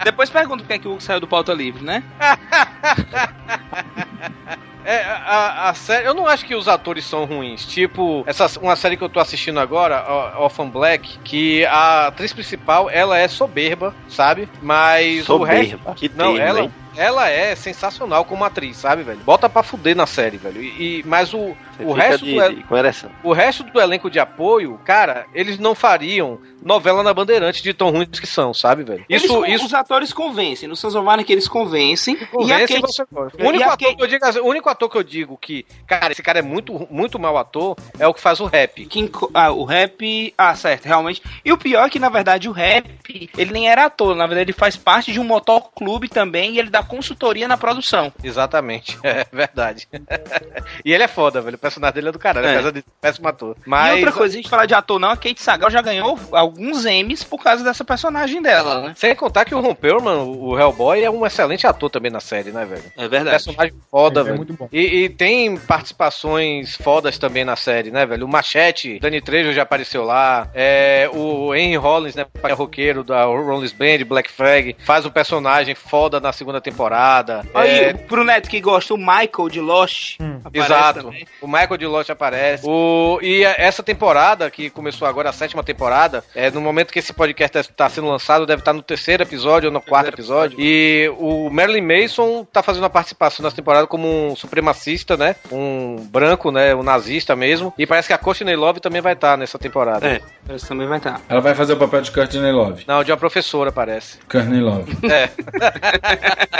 Depois pergunta por que, é que o Hugo saiu do pauta livre, né? (laughs) É, a, a série. Eu não acho que os atores são ruins. Tipo, essa, uma série que eu tô assistindo agora, Orphan Black, que a atriz principal, ela é soberba, sabe? Mas o resto. Soberba. Que Não, termo, ela, hein? Ela é sensacional como atriz, sabe, velho? Bota pra fuder na série, velho. E, e- mas o, Você o resto de, do, de- o resto do elenco de apoio, cara, eles não fariam novela na Bandeirante de tão ruins que são, sabe, velho? Eles Isso, isso Os atores convencem. No Sons of Anarchy eles convencem. e Kate, O único, ator Kate- que eu digo, o único ator que eu digo que, cara, esse cara é muito, muito mau ator é o que faz o rap. Quem ah, o rap. Ah, certo, realmente. E o pior é que, na verdade, o rap, ele nem era ator. Na verdade, ele faz parte de um motoclube também e ele dá consultoria na produção. Exatamente, (laughs) é verdade. (laughs) e ele é foda, velho. O personagem dele é do caralho, É. apesar de ser péssimo ator. Mas. E outra coisa, a gente falar de ator não, a Kate Sagal já ganhou alguns M's por causa dessa personagem dela, né? Sem contar que o Ron Perlman, o Hellboy, é um excelente ator também na série, né, velho? É verdade. Personagem foda, É, é velho. muito bom. E, e tem participações fodas também na série, né, velho? O Machete, Danny Trejo já apareceu lá. É, o Henry Rollins, né, pai roqueiro da Rollins Band, Black Flag, faz um personagem foda na segunda temporada. Aí, É, pro Neto que gosta, o Michael de Lost. aparece Exato. também. O Michael de Lost aparece. O, e essa temporada, que começou agora, a sétima temporada, é, no momento que esse podcast está sendo lançado, deve estar no terceiro episódio ou no quarto episódio. E o Marilyn Mason tá fazendo a participação nessa temporada como um supremacista, né? Um branco, né? Um nazista mesmo. E parece que a Courtney Love também vai estar nessa temporada. É, esse também vai estar. Ela vai fazer o papel de Courtney Love. Não, de uma professora, parece. Courtney Love. É. (laughs)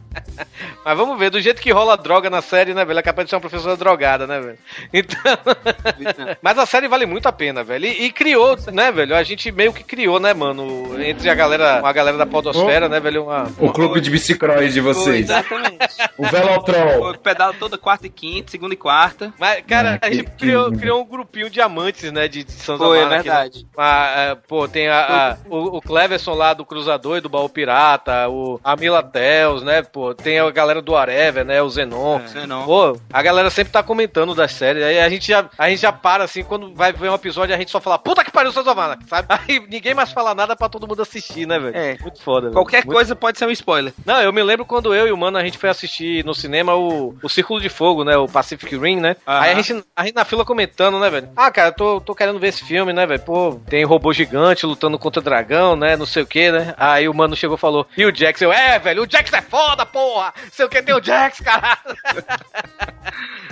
(laughs) Mas vamos ver, do jeito que rola droga na série, né, velho? É capaz de ser uma professora drogada, né, velho? Então. (laughs) Mas a série vale muito a pena, velho. E, e criou, né, velho? A gente meio que criou, né, mano? Entre a galera, a galera da Podosfera, né, velho? Uma. O clube de bicicross de vocês. Exatamente. O Velotrol. O pedal toda quarta e quinta, segunda e quarta. Mas, cara, Ah, a gente que- criou, que- criou um grupinho de amantes, né, de, de São Foi, é aqui, né? verdade. Ah, é, pô, tem a, a- o, o Cleverson lá do Cruzador e do Baú Pirata, o, a Mila Tels, né, pô, tem a galera do Arever, né, o Zenon. É, Zenon. Pô, a galera sempre tá comentando das séries, aí a gente já, a gente já para, assim, quando vai ver um episódio, a gente só fala, puta que pariu, São Zamara, sabe? (laughs) Aí ninguém mais fala nada pra todo mundo assistir, né, velho? É. Muito foda, velho. Qualquer Muito coisa pode ser um spoiler. não, eu me lembro quando eu e o Mano a gente foi assistir no cinema o, o Círculo de Fogo, né? O Pacific Rim, né? Aí a gente, a gente na fila comentando, né, velho? Ah, cara, eu tô, tô querendo ver esse filme, né, velho? Pô, tem robô gigante lutando contra dragão, né? Não sei o que, né? Aí o Mano chegou e falou: E o Jax? Eu, é, velho, o Jax é foda, porra! Sei o que tem o Jax, caralho!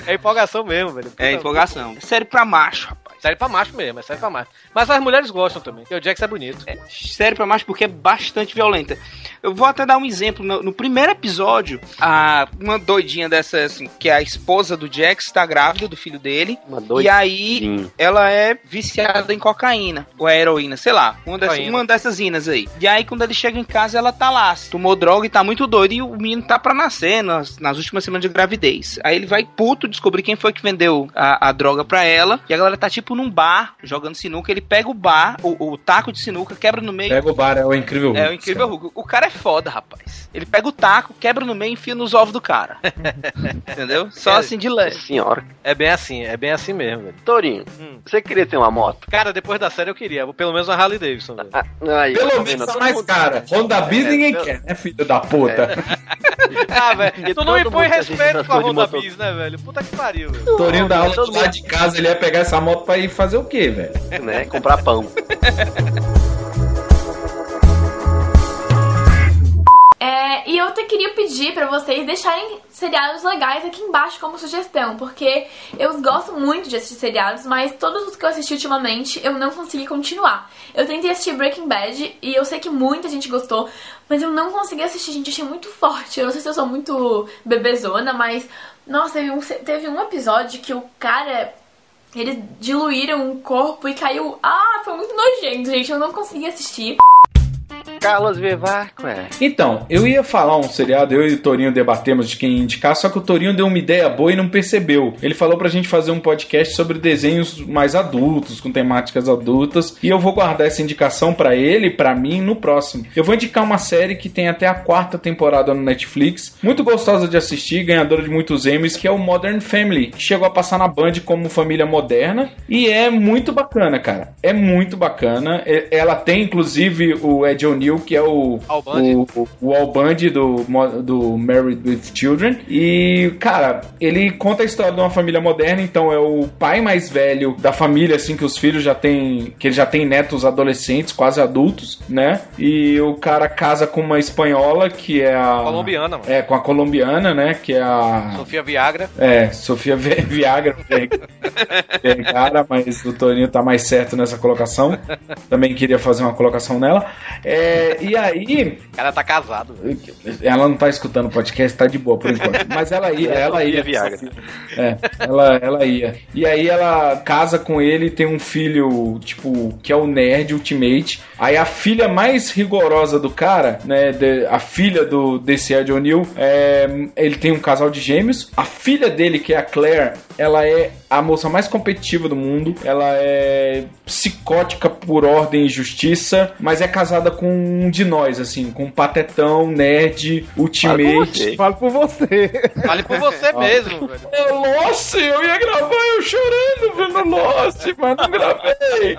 é empolgação mesmo, velho. É empolgação. Série pra macho, rapaz. Série pra macho mesmo, é série pra macho. Mas as mulheres gostam também, porque o Jax é bonito. Série pra macho porque é bastante violenta. Eu vou até dar um exemplo. No, no primeiro episódio, a, uma doidinha dessa, assim, que é a esposa do Jax, tá grávida do filho dele. Uma E aí, ela é viciada em cocaína, ou é heroína, sei lá, uma, dessas, Cocaína. uma dessas inas aí. E aí, quando ele chega em casa, ela tá lá, tomou droga e tá muito doido, e o menino tá pra nascer nas, nas últimas semanas de gravidez. Aí ele vai puto descobrir quem foi que vendeu a, a droga pra ela, e a galera tá tipo num bar, jogando sinuca, ele pega o bar, o, o taco de sinuca, quebra no meio. Pega o bar, é o incrível É o Hulk, incrível Hulk. O cara é foda, rapaz. Ele pega o taco, quebra no meio e enfia nos ovos do cara. (laughs) Entendeu? Só assim de leve. Senhora. É bem assim, é bem assim mesmo, velho. Torinho, você queria ter uma moto? Cara, depois da série eu queria, pelo menos uma Harley Davidson, velho. Aí, tá Pelo vendo? menos mais cara. Honda Bis É, ninguém pelo- quer, né, filho da puta? (laughs) Ah, (laughs) velho, tu não me põe respeito com a Honda Bis, né, velho? Puta que pariu, velho. Torinho da aula lá de casa, ele ia pegar essa moto pra ir fazer o quê, velho? Né? Comprar pão. (laughs) É, e eu até queria pedir pra vocês deixarem seriados legais aqui embaixo como sugestão, porque eu gosto muito de assistir seriados, mas todos os que eu assisti ultimamente eu não consegui continuar. Eu tentei assistir Breaking Bad e eu sei que muita gente gostou, mas eu não consegui assistir, gente, achei muito forte. Eu não sei se eu sou muito bebezona, mas nossa, teve um, teve um episódio que o cara eles diluíram o corpo e caiu. Ah, foi muito nojento, gente. Eu não consegui assistir. Carlos Vivaco, é. Então, eu ia falar um seriado, eu e o Torinho debatemos de quem indicar, só que o Torinho deu uma ideia boa e não percebeu. Ele falou pra gente fazer um podcast sobre desenhos mais adultos, com temáticas adultas, e eu vou guardar essa indicação pra ele pra mim no próximo. Eu vou indicar uma série que tem até a quarta temporada no Netflix, muito gostosa de assistir, ganhadora de muitos Emmys, que é o Modern Family, que chegou a passar na Band como família moderna, e é muito bacana, cara. É muito bacana. E- Ela tem, inclusive, o Ed O'Neill, que é o, o, o, o Al Bundy do, do Married with Children. E, cara, ele conta a história de uma família moderna, então é o pai mais velho da família, assim, que os filhos já têm. que ele já tem netos adolescentes, quase adultos, né? E o cara casa com uma espanhola, que é a. Colombiana, mano. É, com a colombiana, né? Que é a. Sofia Viagra. É, Sofia Vi- (laughs) Viagra Vergara, mas o Toninho tá mais certo nessa colocação. Também queria fazer uma colocação nela. É, e aí, O cara tá casado. ela não tá escutando o podcast, tá de boa por enquanto. Mas ela ia, ela ia. É, ela, ela ia. E aí ela casa com ele tem um filho, tipo, que é o nerd ultimate. Aí a filha mais rigorosa do cara, né, de- a filha do desse Ed O'Neill, é, ele tem um casal de gêmeos. A filha dele, que é a Claire, ela é a moça mais competitiva do mundo. Ela é psicótica por ordem e justiça, mas é casada com um de nós, assim, com um patetão, nerd, ultimate. Falo por você. Fale por você (laughs) mesmo, velho. É Lost, eu ia gravar eu chorando vendo Lost, mas não gravei.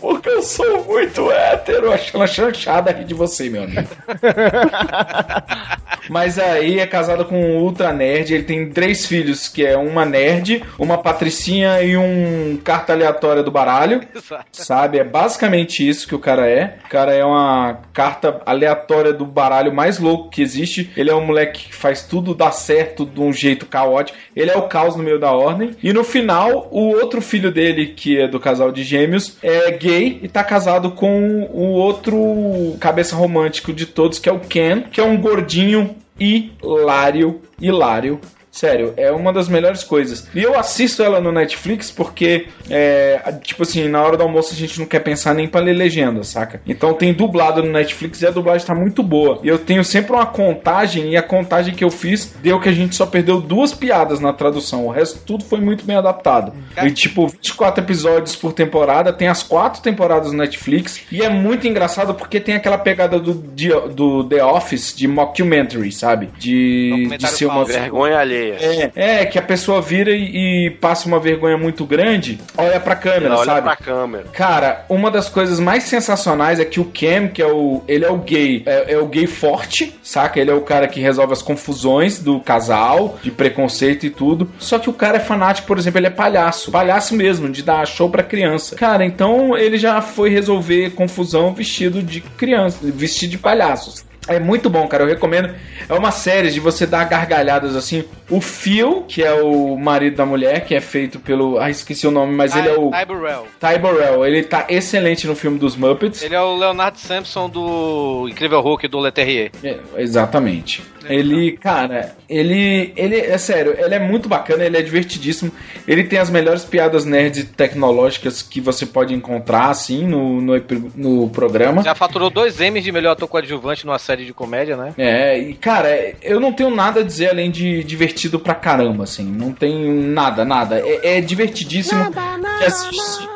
Porque eu sou muito hétero. Acho ela chanchada aqui de você, meu amigo. (laughs) Mas aí é casado com um ultra nerd. Ele tem três filhos, que é uma nerd, uma patricinha e um carta aleatória do baralho. (laughs) Sabe? É basicamente isso que o cara é. O cara é uma carta aleatória do baralho mais louco que existe. Ele é um moleque que faz tudo dar certo de um jeito caótico. Ele é o caos no meio da ordem. E no final, o outro filho dele, que é do casal de gêmeos, é gay e tá casado com o outro cabeça romântico de todos, que é o Ken, que é um gordinho hilário, hilário. Sério, é uma das melhores coisas. E eu assisto ela no Netflix porque, é, tipo assim, na hora do almoço a gente não quer pensar nem pra ler legenda, saca? Então tem dublado no Netflix e a dublagem tá muito boa. E eu tenho sempre uma contagem e a contagem que eu fiz deu que a gente só perdeu duas piadas na tradução. O resto tudo foi muito bem adaptado. E tipo, 24 episódios por temporada, tem as quatro temporadas no Netflix. E é muito engraçado porque tem aquela pegada do, de- do The Office de mockumentary, sabe? De, de ser uma Vergonha alheia. É, é, que a pessoa vira e, e passa uma vergonha muito grande, olha pra câmera, olha sabe? pra câmera. Cara, uma das coisas mais sensacionais é que o Cam, que é o. Ele é o gay. É, é o gay forte, saca? Ele é o cara que resolve as confusões do casal, de preconceito e tudo. Só que o cara é fanático, por exemplo, ele é palhaço. Palhaço mesmo, de dar show pra criança. Cara, então ele já foi resolver confusão vestido de criança, vestido de palhaços. É muito bom, cara. Eu recomendo. É uma série de você dar gargalhadas assim. O Phil, que é o marido da mulher, que é feito pelo. Ah, esqueci o nome, mas ele é o. Ty Burrell. Ty Burrell. Ele tá excelente no filme dos Muppets. Ele é o Leonard Sampson do Incrível Hulk do Leterrier. É, exatamente. Ele, cara, ele, ele é sério, ele é muito bacana, ele é divertidíssimo. Ele tem as melhores piadas nerds tecnológicas que você pode encontrar assim no, no, no programa. Já faturou dois M's de melhor ator coadjuvante numa série de comédia, né? É, e cara, eu não tenho nada a dizer além de divertido pra caramba, assim. Não tem nada, nada. É, é divertidíssimo de assistir.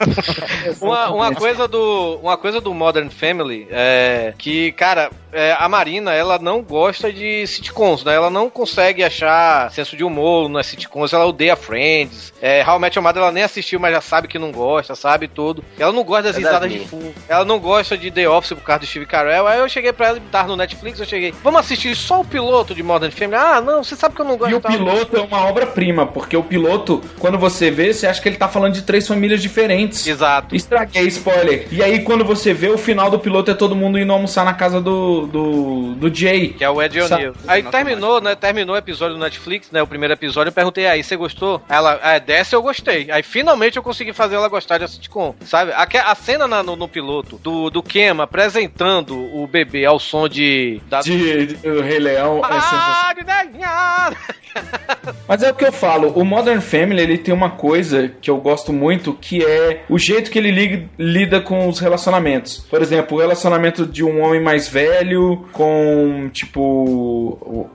(laughs) Uma, uma coisa do uma coisa do Modern Family é que, cara, é, a Marina, ela não gosta de sitcoms, né? Ela não consegue achar senso de humor nas sitcoms, ela odeia Friends. É, How I Met Your Mother, ela nem assistiu, mas já sabe que não gosta, sabe tudo. Ela não gosta das É risadas das de fundo. Ela não gosta de The Office por causa do Steve Carell. Aí eu cheguei pra ela, tava no Netflix, eu cheguei, vamos assistir só o piloto de Modern Family? Ah, não, você sabe que eu não gosto E o piloto é uma obra-prima, porque o piloto, quando você vê, você acha que ele tá falando de três famílias diferentes. Exato. Estraguei, spoiler. E aí, quando você vê, o final do piloto é todo mundo indo almoçar na casa do, do, do Jay. Que é o Ed? O'Neill. Aí terminou, né? Terminou o episódio do Netflix, né? O primeiro episódio. Eu perguntei, aí, você gostou? Ela, é, dessa eu gostei. Aí finalmente eu consegui fazer ela gostar de sitcom, sabe? A, a cena na- no, no piloto do, do Kem apresentando o bebê ao som de. Da... De, de- o Rei Leão é sensacional. (laughs) Mas é o que eu falo, o Modern Family ele tem uma coisa que eu gosto muito, que é o jeito que ele li- lida com os relacionamentos. Por exemplo, o relacionamento de um homem mais velho com, tipo,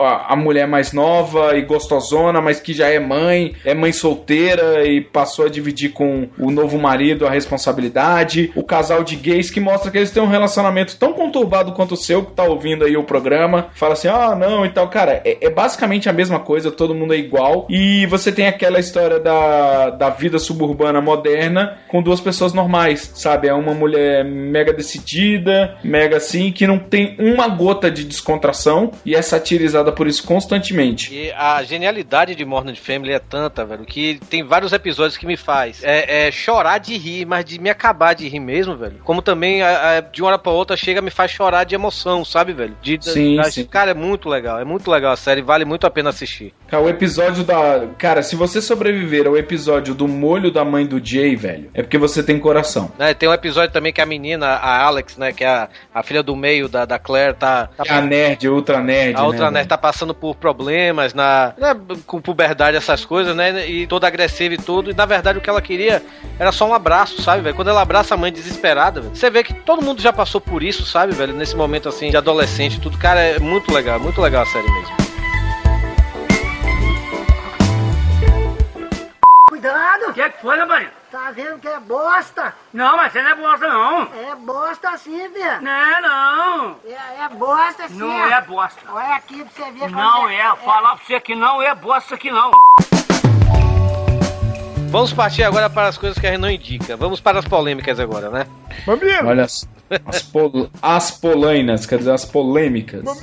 a, a mulher mais nova e gostosona, mas que já é mãe, é mãe solteira e passou a dividir com o novo marido a responsabilidade. O casal de gays que mostra que eles têm um relacionamento tão conturbado quanto o seu, que tá ouvindo aí o programa, fala assim, ah, não, e tal. Cara, é, é basicamente a mesma coisa, todo mundo é igual. E você tem aquela história da, da vida suburbana moderna com duas pessoas normais, sabe? É uma mulher mega decidida, mega assim, que não tem uma gota de descontração e é satirizada por isso constantemente. E a genialidade de Modern Family é tanta, velho, que tem vários episódios que me faz é, é chorar de rir, mas de me acabar de rir mesmo, velho. Como também a- a- de uma hora pra outra chega me faz chorar de emoção, sabe, velho? De, Sim, da- sim. Cara, é muito legal, é muito legal a série, vale muito a pena assistir. Cara, o episódio da. Cara, se você sobreviver ao episódio do molho da mãe do Jay, velho, é porque você tem coração. Né, tem um episódio também que a menina, a Alex, né, que é a, a filha do meio da, da Claire, tá. tá É a nerd, a ultra nerd. a outra né, nerd tá passando por problemas na, né, com puberdade, essas coisas, né? E toda agressiva e tudo. E na verdade o que ela queria era só um abraço, sabe, velho? Quando ela abraça a mãe desesperada, velho, você vê que todo mundo já passou por isso, sabe, velho? Nesse momento assim de adolescente e tudo. Cara, é muito legal, muito legal a série mesmo. Cuidado! O que, que foi, Lambarina? Tá vendo que é bosta? Não, mas você não é bosta, não. É bosta sim, velho. Não é, não. É, é bosta sim. Não é bosta. Olha aqui pra você ver como Não é, falar pra você que não é bosta que não. Vamos partir agora para as coisas que a gente não indica. Vamos para as polêmicas agora, né? Olha as, as, pol, as polainas, quer dizer, as polêmicas. (laughs)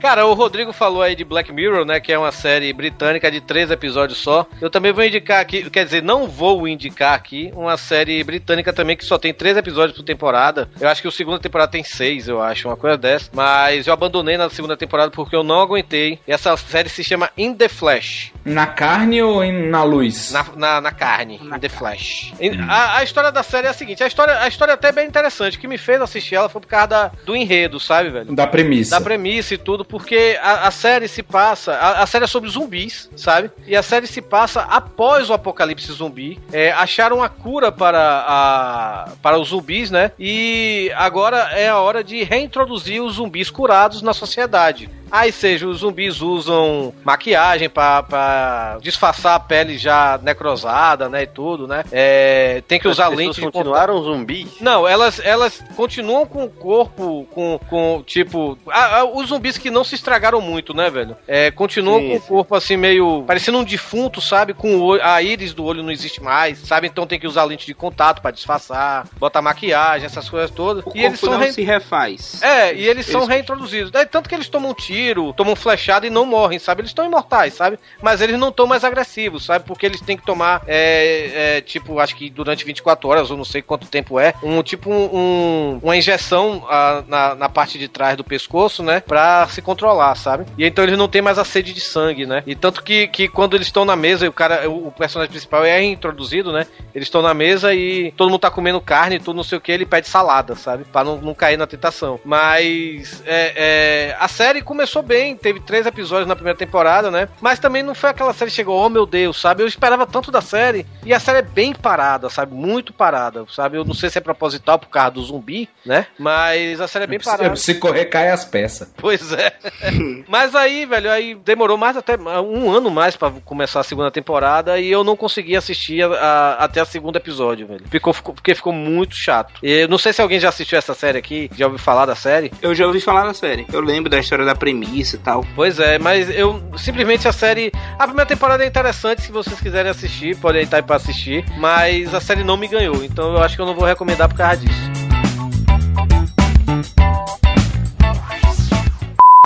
Cara, o Rodrigo falou aí de Black Mirror, né? Que é uma série britânica de três episódios só. Eu também vou indicar aqui, quer dizer, não vou indicar aqui uma série britânica também que só tem três episódios por temporada. Eu acho que o segunda temporada tem seis, eu acho, uma coisa dessa. Mas eu abandonei na segunda temporada porque eu não aguentei. E essa série se chama In the Flash. Na carne ou na luz? Na, na, na carne, In the Flash. E A, a história da série é a seguinte: a história, a história até é bem interessante. O que me fez assistir ela foi por causa da- do enredo, sabe, velho? Da premissa. Da premissa e tudo, porque a, a série se passa. A, a série é sobre zumbis, sabe? E a série se passa após o apocalipse zumbi. É, acharam a cura para, a, para os zumbis, né? E agora é a hora de reintroduzir os zumbis curados na sociedade. Aí seja, os zumbis usam maquiagem pra- pra disfarçar a pele já necrosada, né? E tudo, né? É, tem que As usar pessoas lente de continuaram zumbis? não, elas, elas continuam com o corpo, com, com tipo. a- a- os zumbis que não se estragaram muito, né, velho? É, continuam Sim, com o corpo assim, meio. parecendo um defunto, sabe? Com olho, a íris do olho não existe mais, sabe? Então tem que usar lente de contato pra disfarçar, botar maquiagem, essas coisas todas. O e eles corpo são não rein- se refaz. é, e eles são Eles- reintroduzidos. É, tanto que eles tomam tiro, tomam flechada e não morrem, sabe? Eles estão imortais, sabe? Mas eles não estão mais agressivos, sabe? Porque eles têm que tomar, é, é, tipo, acho que durante 24 horas, ou não sei quanto tempo é, um tipo um, uma injeção ah, na, na parte de trás do pescoço, né? Pra se controlar, sabe? E então eles não têm mais a sede de sangue, né? E tanto que, que quando eles estão na mesa o cara, o, personagem principal é introduzido, né? Eles estão na mesa e todo mundo tá comendo carne tudo, não sei o que, ele pede salada, sabe? Pra não, não cair na tentação. Mas é, é, a série começou bem, teve três episódios na primeira temporada, né? Mas também não foi aquela série que chegou, oh meu Deus, sabe? Eu esperava tanto da série. E a série é bem parada, sabe? Muito parada, sabe? Eu não sei se é proposital por causa do zumbi, né? Mas a série é bem parada. Se correr, cai as peças. Pois é. (laughs) Mas aí, velho, aí demorou mais até um ano mais pra começar a segunda temporada e eu não consegui assistir a- a- até o segundo episódio, velho. Ficou, ficou- porque ficou muito chato. E eu não sei se alguém já assistiu essa série aqui, já ouviu falar da série. Eu já ouvi falar da série. Eu lembro da história da premissa e tal. Pois é, mas eu simplesmente a série. A primeira temporada é interessante, se vocês quiserem assistir, podem estar aí pra assistir. Mas a série não me ganhou, então eu acho que eu não vou recomendar por causa disso.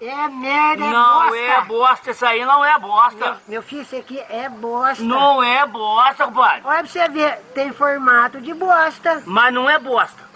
É merda, é Não bosta. é bosta, isso aí não é bosta. Meu, meu filho, isso aqui é bosta. Não é bosta, compadre. Olha pra você ver, tem formato de bosta. Mas não é bosta.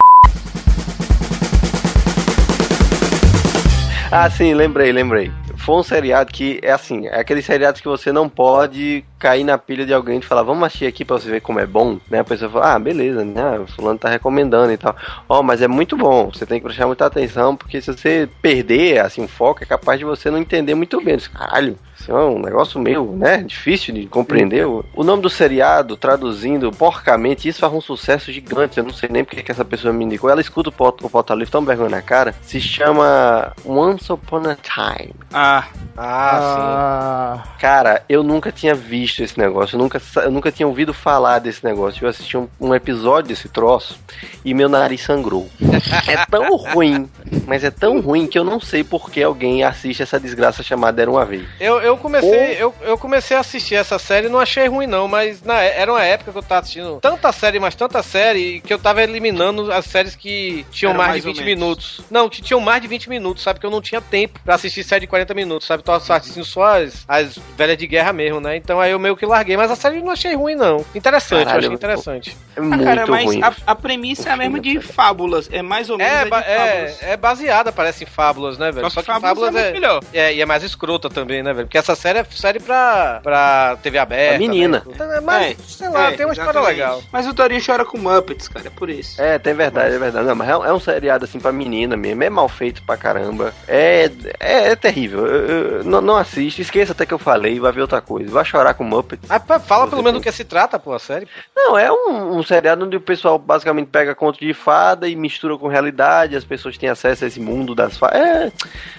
Ah, sim, lembrei, lembrei. Foi um seriado que é assim, é aquele seriado que você não pode cair na pilha de alguém de falar, vamos assistir aqui pra você ver como é bom, né? A pessoa fala, ah, beleza, né? O fulano tá recomendando e tal. Ó, mas é muito bom, você tem que prestar muita atenção, porque se você perder, assim, o foco, é capaz de você não entender muito bem. Diz, Caralho, isso é um negócio meio, né? Difícil de compreender. O nome do seriado, traduzindo porcamente, isso faz um sucesso gigante. Eu não sei nem porque que essa pessoa me indicou. Ela escuta o Pot- o Pauta Livre tão vergonha na cara. Se chama Once Upon a Time. Ah. Ah, sim. Cara, eu nunca tinha visto esse negócio. Eu nunca, eu nunca tinha ouvido falar desse negócio. Eu assisti um, um episódio desse troço e meu nariz sangrou. (laughs) é tão ruim, mas é tão ruim que eu não sei por que alguém assiste essa desgraça chamada Era Uma Vez. Eu, eu comecei, eu, eu comecei a assistir essa série e não achei ruim, não, mas na, era uma época que eu tava assistindo tanta série, mas tanta série, que eu tava eliminando as séries que tinham mais, mais de ou 20 menos. minutos. Não, que tinham mais de 20 minutos, sabe? Que eu não tinha tempo pra assistir série de 40 minutos, sabe? Tava assistindo só as, as velhas de guerra mesmo, né? Então aí eu meio que larguei, mas a série eu não achei ruim, não. Interessante, eu Caralho, achei interessante. É Ah, cara, mas a, a premissa é a mesma de fábulas. É mais ou menos É, fábulas. é, é baseada, parece em fábulas, né, velho? Só que Fábulas é muito melhor. É, e é mais escrota também, né, velho? Porque essa série é série pra, pra TV aberta. A menina. Né? Mas, sei lá, tem uma história É, legal. Mas o Torinho chora com Muppets, cara, é por isso. É, tem verdade, é verdade. Não, mas é um, é um seriado assim pra menina mesmo. É mal feito pra caramba. É, é, é terrível. Eu- eu- não, não assiste, esqueça até que eu falei, vai ver outra coisa. Vai chorar com Muppet. Ah, pá, fala pelo menos do que se trata, pô, a série. Não, é um, um seriado onde o pessoal basicamente pega conto de fada e mistura com realidade, as pessoas têm acesso a esse mundo das fadas. É.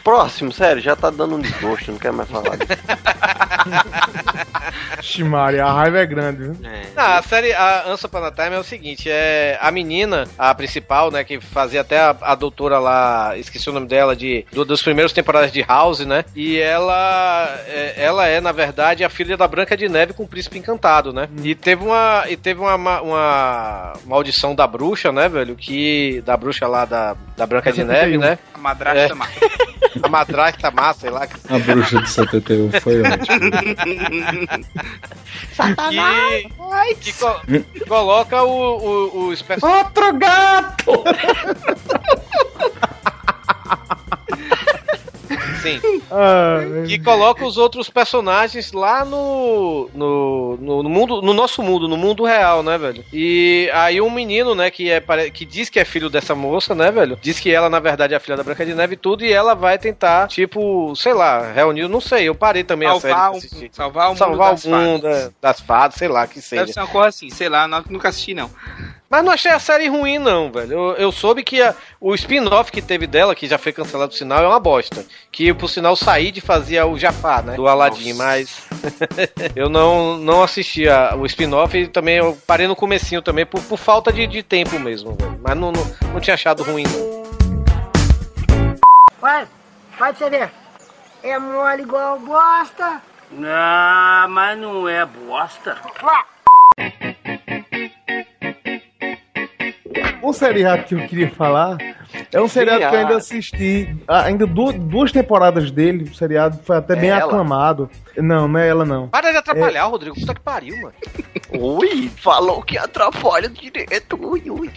Próximo, sério, já tá dando um desgosto, não quero mais falar disso. (laughs) Ximari, a raiva é grande, viu? Não, a série, a Ansa Upon a Time é o seguinte, é a menina, a principal, né, que fazia até a, a doutora lá, esqueci o nome dela, de do, dos primeiros temporadas de House, né, e ela é, ela é, na verdade, a filha da Branca de Neve com o Príncipe Encantado, né, e teve uma, e teve uma, ma- uma maldição da bruxa, né, velho, que, da bruxa lá da, da Branca de Neve, né, A madrasta É. mata. (laughs) a madrasta má, sei lá, A bruxa de 71 foi (laughs) ótimo. Que, que, co- que coloca o, o, o espécie... Outro gato! (laughs) Sim. (laughs) Ah, que coloca os outros personagens lá no, no, no, no mundo, no nosso mundo, no mundo real, né, velho? E aí um menino, né, que é que diz que é filho dessa moça, né, velho? Diz que ela na verdade é a filha da Branca de Neve e tudo e ela vai tentar, tipo, sei lá, reunir, não sei, eu parei também a série Salvar, pra o, assistir. salvar o mundo Salvar das o mundo fadas. é, das fadas, sei lá, que seja. Deve ser uma coisa assim, sei lá, não- nunca assisti não. Mas não achei a série ruim, não, velho. Eu, eu soube que a- o spin-off que teve dela, que já foi cancelado por sinal, é uma bosta. Que, por sinal, Said fazia o Jafar, né? Do Aladdin, mas (laughs) eu não, não assisti a- o spin-off e também eu parei no comecinho também por, por falta de, de tempo mesmo, velho. Mas não, não, não tinha achado ruim, não. Vai, vai pra você ver. É mole igual bosta. Não, mas não é bosta. Um seriado que eu queria falar é um seriado que eu ainda assisti, ah, ainda du- duas temporadas dele, o seriado foi até bem É ela? aclamado. Não, não é ela não. Para de atrapalhar, Rodrigo. Puta que pariu, mano. (laughs) Ui, falou que atrapalha direto. Ui, ui.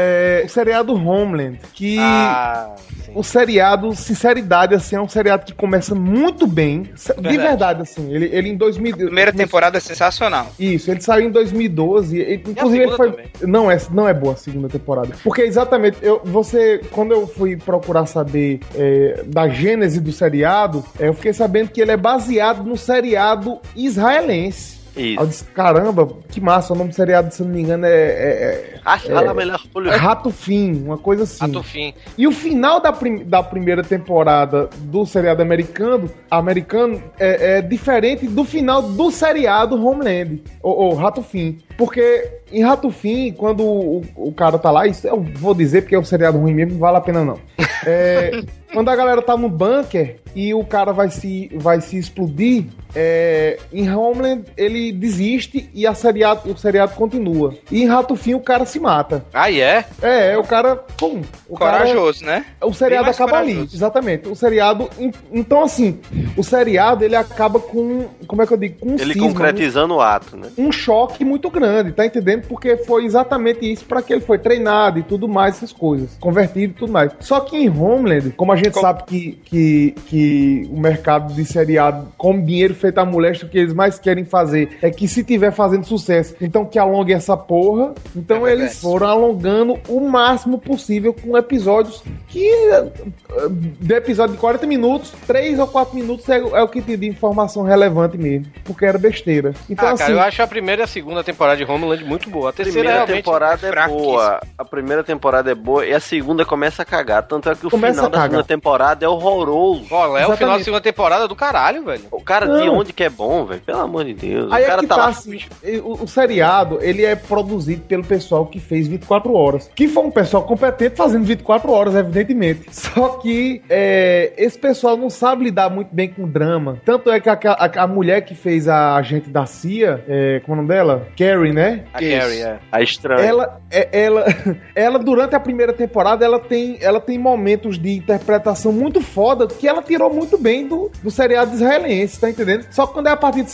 É, o seriado Homeland, que Ah, o seriado, sinceridade, assim, é um seriado que começa muito bem, de Verdade. verdade, assim, ele, ele em 2000... Primeira temporada é sensacional. Isso, ele saiu em 2012. e- Inclusive, ele foi. Não é, não é boa a segunda temporada. Porque exatamente, eu, você. Quando eu fui procurar saber é, da gênese do seriado, é, eu fiquei sabendo que ele é baseado no seriado israelense. Isso. Eu disse, caramba, que massa, o nome do seriado, se não me engano, é. é, é Acho ela melhor. Rato Fim, uma coisa assim. Rato Fim. E o final da, prim- da primeira temporada do seriado americano, americano é, é diferente do final do seriado Homeland, ou, ou Rato Fim. Porque em Rato Fim, quando o, o cara tá lá, isso eu vou dizer porque é um seriado ruim mesmo, não vale a pena não. É, (laughs) quando a galera tá no bunker e o cara vai se, vai se explodir, é, em Homeland ele desiste e a seriado, o seriado continua. E em Rato Fim o cara se mata. Ah, é? É, o cara. Pum, o cara- Corajoso, né? o seriado acaba ali, corajoso. exatamente. O seriado. en- Então, assim, o seriado ele acaba com. Como é que eu digo? Com um Ele cisma, concretizando o ato, né? um, um choque muito grande, tá entendendo? Porque foi exatamente isso para que ele foi treinado e tudo mais, essas coisas. Convertido e tudo mais. Só que em Homeland, como a gente sabe que, que, que o mercado de seriado, com dinheiro feito a moléstia, o que eles mais querem fazer é que se tiver fazendo sucesso, então que alongue essa porra. Então É eles foram alongando o máximo possível com episódios que eh, de episódio de 40 minutos, 3 ou 4 minutos é, é o que te dá informação relevante mesmo, porque era besteira. Então ah, assim, cara, eu acho a primeira e a segunda temporada de Homeland muito boa. A terceira temporada é boa. A primeira temporada é boa e a segunda começa a cagar. Tanto é que o Começa final da segunda temporada é horroroso. Ó, é o final da segunda temporada do caralho, velho. O cara de Não. onde que é bom, velho? Pelo amor de Deus. Aí o cara é que tá, tá, lá. assim, o, o seriado, ele é produzido pelo pessoal que fez 24 horas. Que foi um pessoal competente fazendo 24 horas, evidentemente. (laughs) Só que é, esse pessoal não sabe lidar muito bem com drama. Tanto é que a, a- a mulher que fez a agente da CIA, é, como é o nome dela? Carrie, né? A Carrie, é. A estranha. Ela, é- ela, (laughs) ela, durante a primeira temporada, ela tem, ela tem momentos de interpretação muito foda que ela tirou muito bem do, do seriado israelense, tá entendendo? Só que quando é a partir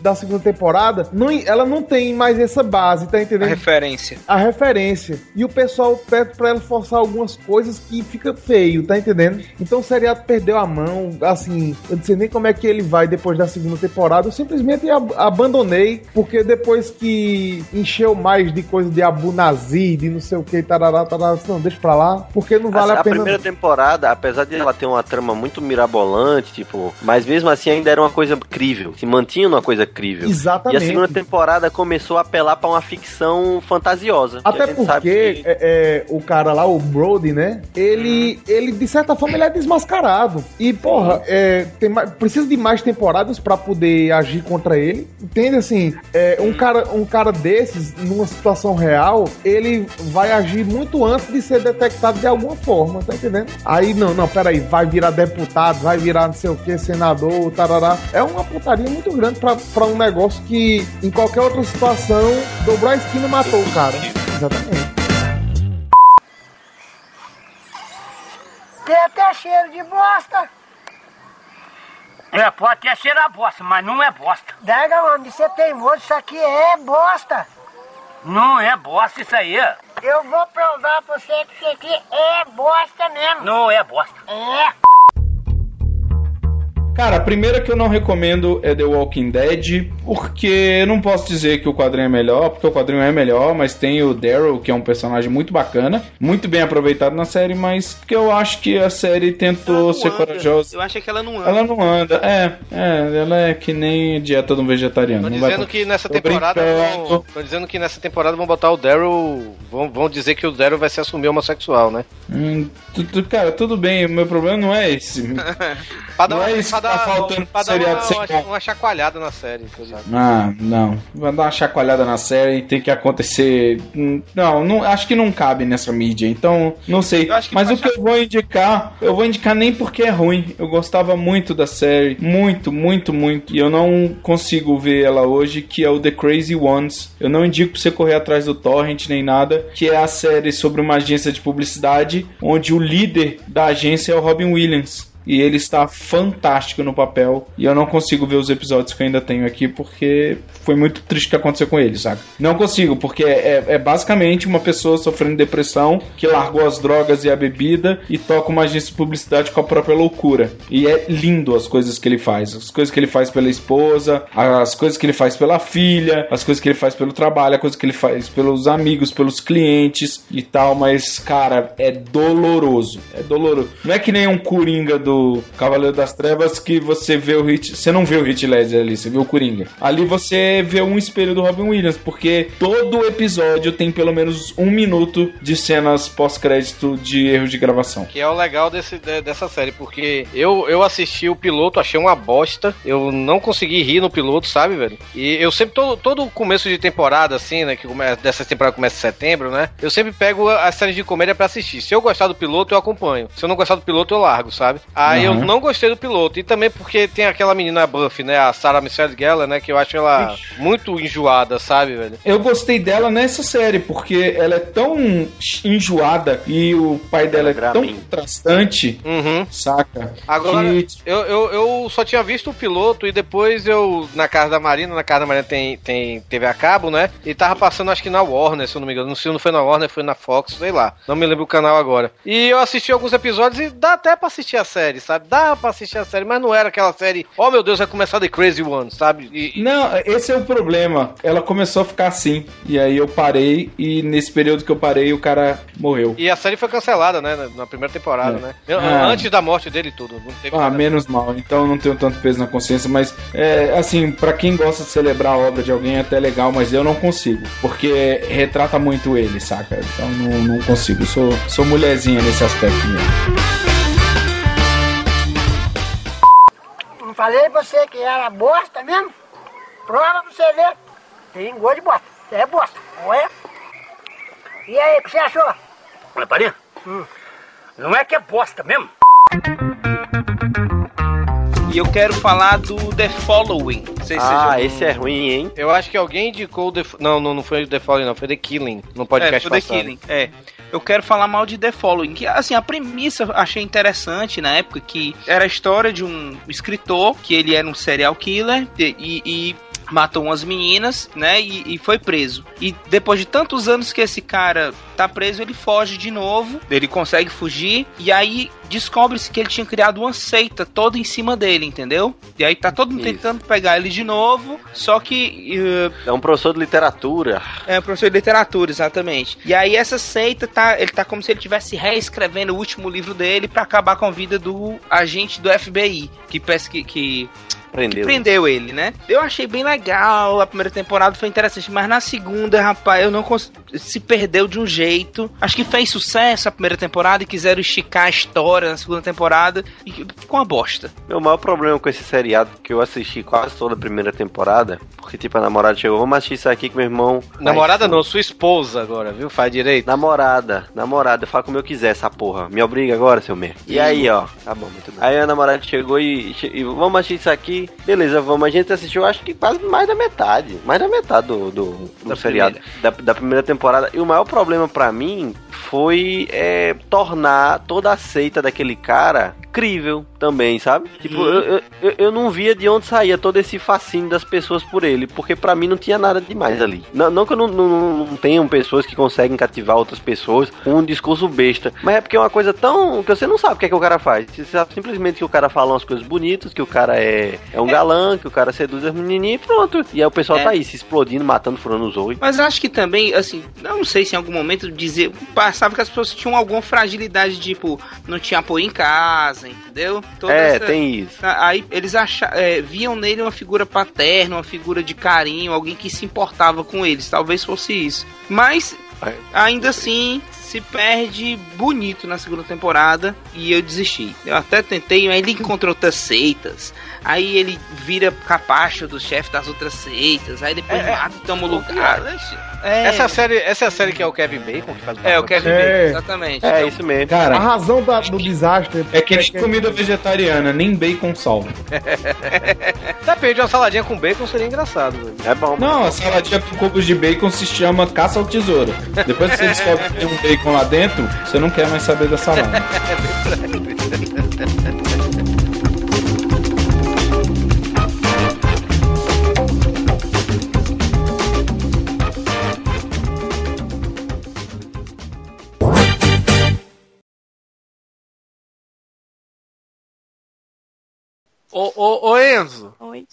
da segunda temporada, não, ela não tem mais essa base, tá A entendendo? referência. a referência. E o pessoal pede pra ela forçar algumas coisas que fica feio, tá entendendo? Então o seriado perdeu a mão, assim, eu não sei nem como é que ele vai depois da segunda temporada, eu simplesmente ab- abandonei, porque depois que encheu mais de coisa de Abu Nazir, de não sei o que, tarará, tarará, não, deixa pra lá, porque não vale a, a pena. primeira temporada, apesar de ela ter uma trama muito mirabolante, tipo, mas mesmo assim ainda era uma coisa crível. Se mantinha numa coisa crível. Exatamente. E a segunda temporada começou a apelar pra uma ficção fantasiosa. Até porque que- é, é, o cara lá, o Brody, né? Ele, ele, de certa forma, ele é desmascarado. E, porra, é, tem precisa de mais temporadas pra poder agir contra ele. Entende assim? É, um, cara, um cara desses, numa situação real, ele vai agir muito antes de ser detectado de alguma forma, tá entendendo? Aí, não, não, peraí, vai virar deputado, vai virar não sei o que, senador, tarará. É uma putaria muito grande pra, pra um negócio que, em qualquer outra situação, dobrou a esquina e matou o cara. Exatamente. Tem até cheiro de bosta. É, pode até a bosta, mas não é bosta. Dega, homem, você é teimoso, isso aqui é bosta. Não é bosta isso aí. Eu vou provar pra você que isso aqui é bosta mesmo. Não é bosta. É. Cara, a primeira que eu não recomendo é The Walking Dead, porque eu não posso dizer que o quadrinho é melhor, porque o quadrinho é melhor, mas tem o Daryl, que é um personagem muito bacana, muito bem aproveitado na série, mas que eu acho que a série tentou ser corajosa. Eu acho que ela não anda. Ela não anda, é, é, ela é que nem dieta de um vegetariano. Vai dizendo que nessa temporada vão, tô dizendo que nessa temporada vão botar o Daryl, vão, vão dizer que o Daryl vai se assumir homossexual, né? Hum, tu- tu- cara, tudo bem, o meu problema não é esse. (laughs) Pra dar não uma, é isso pra tá faltando pra dar uma, chacoalhada na série, Ah, não. Vai dar uma chacoalhada na série, tem que acontecer. Hum, Não, não acho que não cabe nessa mídia, então não sei. Mas o que eu vou indicar, eu vou indicar nem porque é ruim. Eu gostava muito da série, muito, muito, muito. E eu não consigo ver ela hoje, que é o The Crazy Ones. Eu não indico pra você correr atrás do Torrent nem nada, que é a série sobre uma agência de publicidade, onde o líder da agência é o Robin Williams. E ele está fantástico no papel. E eu não consigo ver os episódios que eu ainda tenho aqui porque foi muito triste o que aconteceu com ele, sabe? Não consigo, porque é, é basicamente uma pessoa sofrendo depressão que largou as drogas e a bebida e toca uma agência de publicidade com a própria loucura. E é lindo as coisas que ele faz. As coisas que ele faz pela esposa, as coisas que ele faz pela filha, as coisas que ele faz pelo trabalho, as coisas que ele faz pelos amigos, pelos clientes e tal. Mas, cara, é doloroso. É doloroso. Não é que nem um coringa do Cavaleiro das Trevas que você vê o Hit. Você não vê o Hit Ledger ali, você vê o Coringa. Ali você vê um espelho do Robin Williams, porque todo episódio tem pelo menos um minuto de cenas pós-crédito de erros de gravação. Que é o legal desse, de- dessa série, porque eu, eu assisti o piloto, achei uma bosta. Eu não consegui rir no piloto, sabe, velho? E eu sempre, todo, todo começo de temporada, assim, né? Que come, dessa temporada começa em setembro, né? Eu sempre pego as séries de comédia pra assistir. Se eu gostar do piloto, eu acompanho. Se eu não gostar do piloto, eu largo, sabe? Aí eu Uhum. não gostei do piloto. E também porque tem aquela menina Buffy, né? A Sarah Michelle Gellar, né? Que eu acho ela muito enjoada, sabe, velho? Eu gostei dela nessa série, porque ela é tão enjoada e o pai dela é tão contrastante, saca? Agora, que eu, eu, eu só tinha visto o piloto e depois eu, na casa da Marina, na casa da Marina tem, tem TV a cabo, né? E tava passando, acho que na Warner, se eu não me engano. Não sei se não foi na Warner, foi na Fox, sei lá. Não me lembro o canal agora. E eu assisti alguns episódios e dá até pra assistir a série, sabe? Dá pra assistir a série, mas não era aquela série, oh meu Deus, vai começar The Crazy One, sabe? E, Não, esse é o problema. Ela começou a ficar assim. E aí eu parei, e nesse período que eu parei, o cara morreu. e a série foi cancelada, né? na- primeira temporada, É. né? Ah. Antes da morte dele tudo. Ah, menos mal. Então não tenho tanto peso na consciência, mas é assim, pra quem gosta de celebrar a obra de alguém é até legal, mas eu não consigo, porque retrata muito ele, saca? Então não, não consigo. Sou, sou mulherzinha nesse aspecto mesmo. Falei pra você que era bosta mesmo? Prova pra você ver. Tem gosto de bosta. É bosta. Olha. E aí, o que você achou? Olha, Parinha, não é que é bosta mesmo? E eu quero falar do The Following. Não sei se Ah, esse é ruim, hein? Eu acho que alguém indicou o The... Não, não, não foi o The Fallen, não. Foi The Killing. No podcast é, foi The passado. Killing. É. Eu quero falar mal de The Following. Que, assim, a premissa eu achei interessante na época que era a história de um escritor que ele era um serial killer e, e matou umas meninas, né? E, e foi preso. E depois de tantos anos que esse cara tá preso, ele foge de novo. Ele consegue fugir. E aí descobre-se que ele tinha criado uma seita toda em cima dele, entendeu? E aí tá todo mundo Isso. tentando pegar ele de novo. Só que. eh, É um professor de literatura. é, professor de literatura, exatamente. E aí essa seita tá, ele tá como se ele estivesse reescrevendo o último livro dele pra acabar com a vida do agente do FBI, que pesqui, que Prendeu. prendeu ele, né? Eu achei bem legal, a primeira temporada foi interessante, mas na segunda, rapaz, eu não cons... se perdeu de um jeito. Acho que fez sucesso a primeira temporada e quiseram esticar a história na segunda temporada e ficou uma bosta. Meu maior problema com esse seriado que eu assisti quase toda a primeira temporada, porque tipo a namorada chegou, vamos assistir isso aqui que meu irmão. Namorada Ai, não, sua esposa agora, viu? Faz direito. Namorada, namorada, fala como eu quiser essa porra. Me obriga agora, seu merda. E aí, ó, tá bom, muito bem. Aí a namorada chegou e, e vamos assistir isso aqui. Beleza, vamos. A gente assistiu, acho que quase mais da metade. Mais da metade do, do, do Da seriado. Da, da primeira temporada. E o maior problema pra mim foi é, tornar toda a seita daquele cara crível também, sabe? Tipo, Uhum. eu, eu, eu- não via de onde saía todo esse fascínio das pessoas por ele, porque pra mim não tinha nada demais ali. Não, não que eu não, não, não tenham pessoas que conseguem cativar outras pessoas com um discurso besta, mas é porque é uma coisa tão. que você não sabe o que é que o cara faz. Você sabe simplesmente que o cara fala umas coisas bonitas, que o cara é, é um galã, que o cara seduz as menininhas e pronto. E aí o pessoal É. tá aí se explodindo, matando, furando os olhos. Mas eu acho que também, assim, não sei se em algum momento dizer. Passava que as pessoas tinham alguma fragilidade, tipo, não tinha apoio em casa, entendeu? Toda É, essa- tem isso. Aí eles acha, é, viam nele uma figura paterna, uma figura de carinho, alguém que se importava com eles. Talvez fosse isso. Mas, ainda assim, se perde bonito na segunda temporada e eu desisti. Eu até tentei, mas ele encontrou outras seitas. Aí ele vira capacho do chefe das outras seitas. Aí depois mata e toma o lugar. É, Essa, é série, essa é a série que é o Kevin Bacon que faz É, o Kevin É. Bacon, exatamente. É Então, isso mesmo. Cara, A razão da- do desastre é que nem comida vegetariana, nem bacon salva. (laughs) Depende, uma saladinha com bacon seria engraçado, velho. É bom. Não, a saladinha com cubos de bacon se chama caça ao tesouro. Depois que você descobre que tem um bacon lá dentro, você não quer mais saber da salada. Ô, ô, ô Enzo, Oi.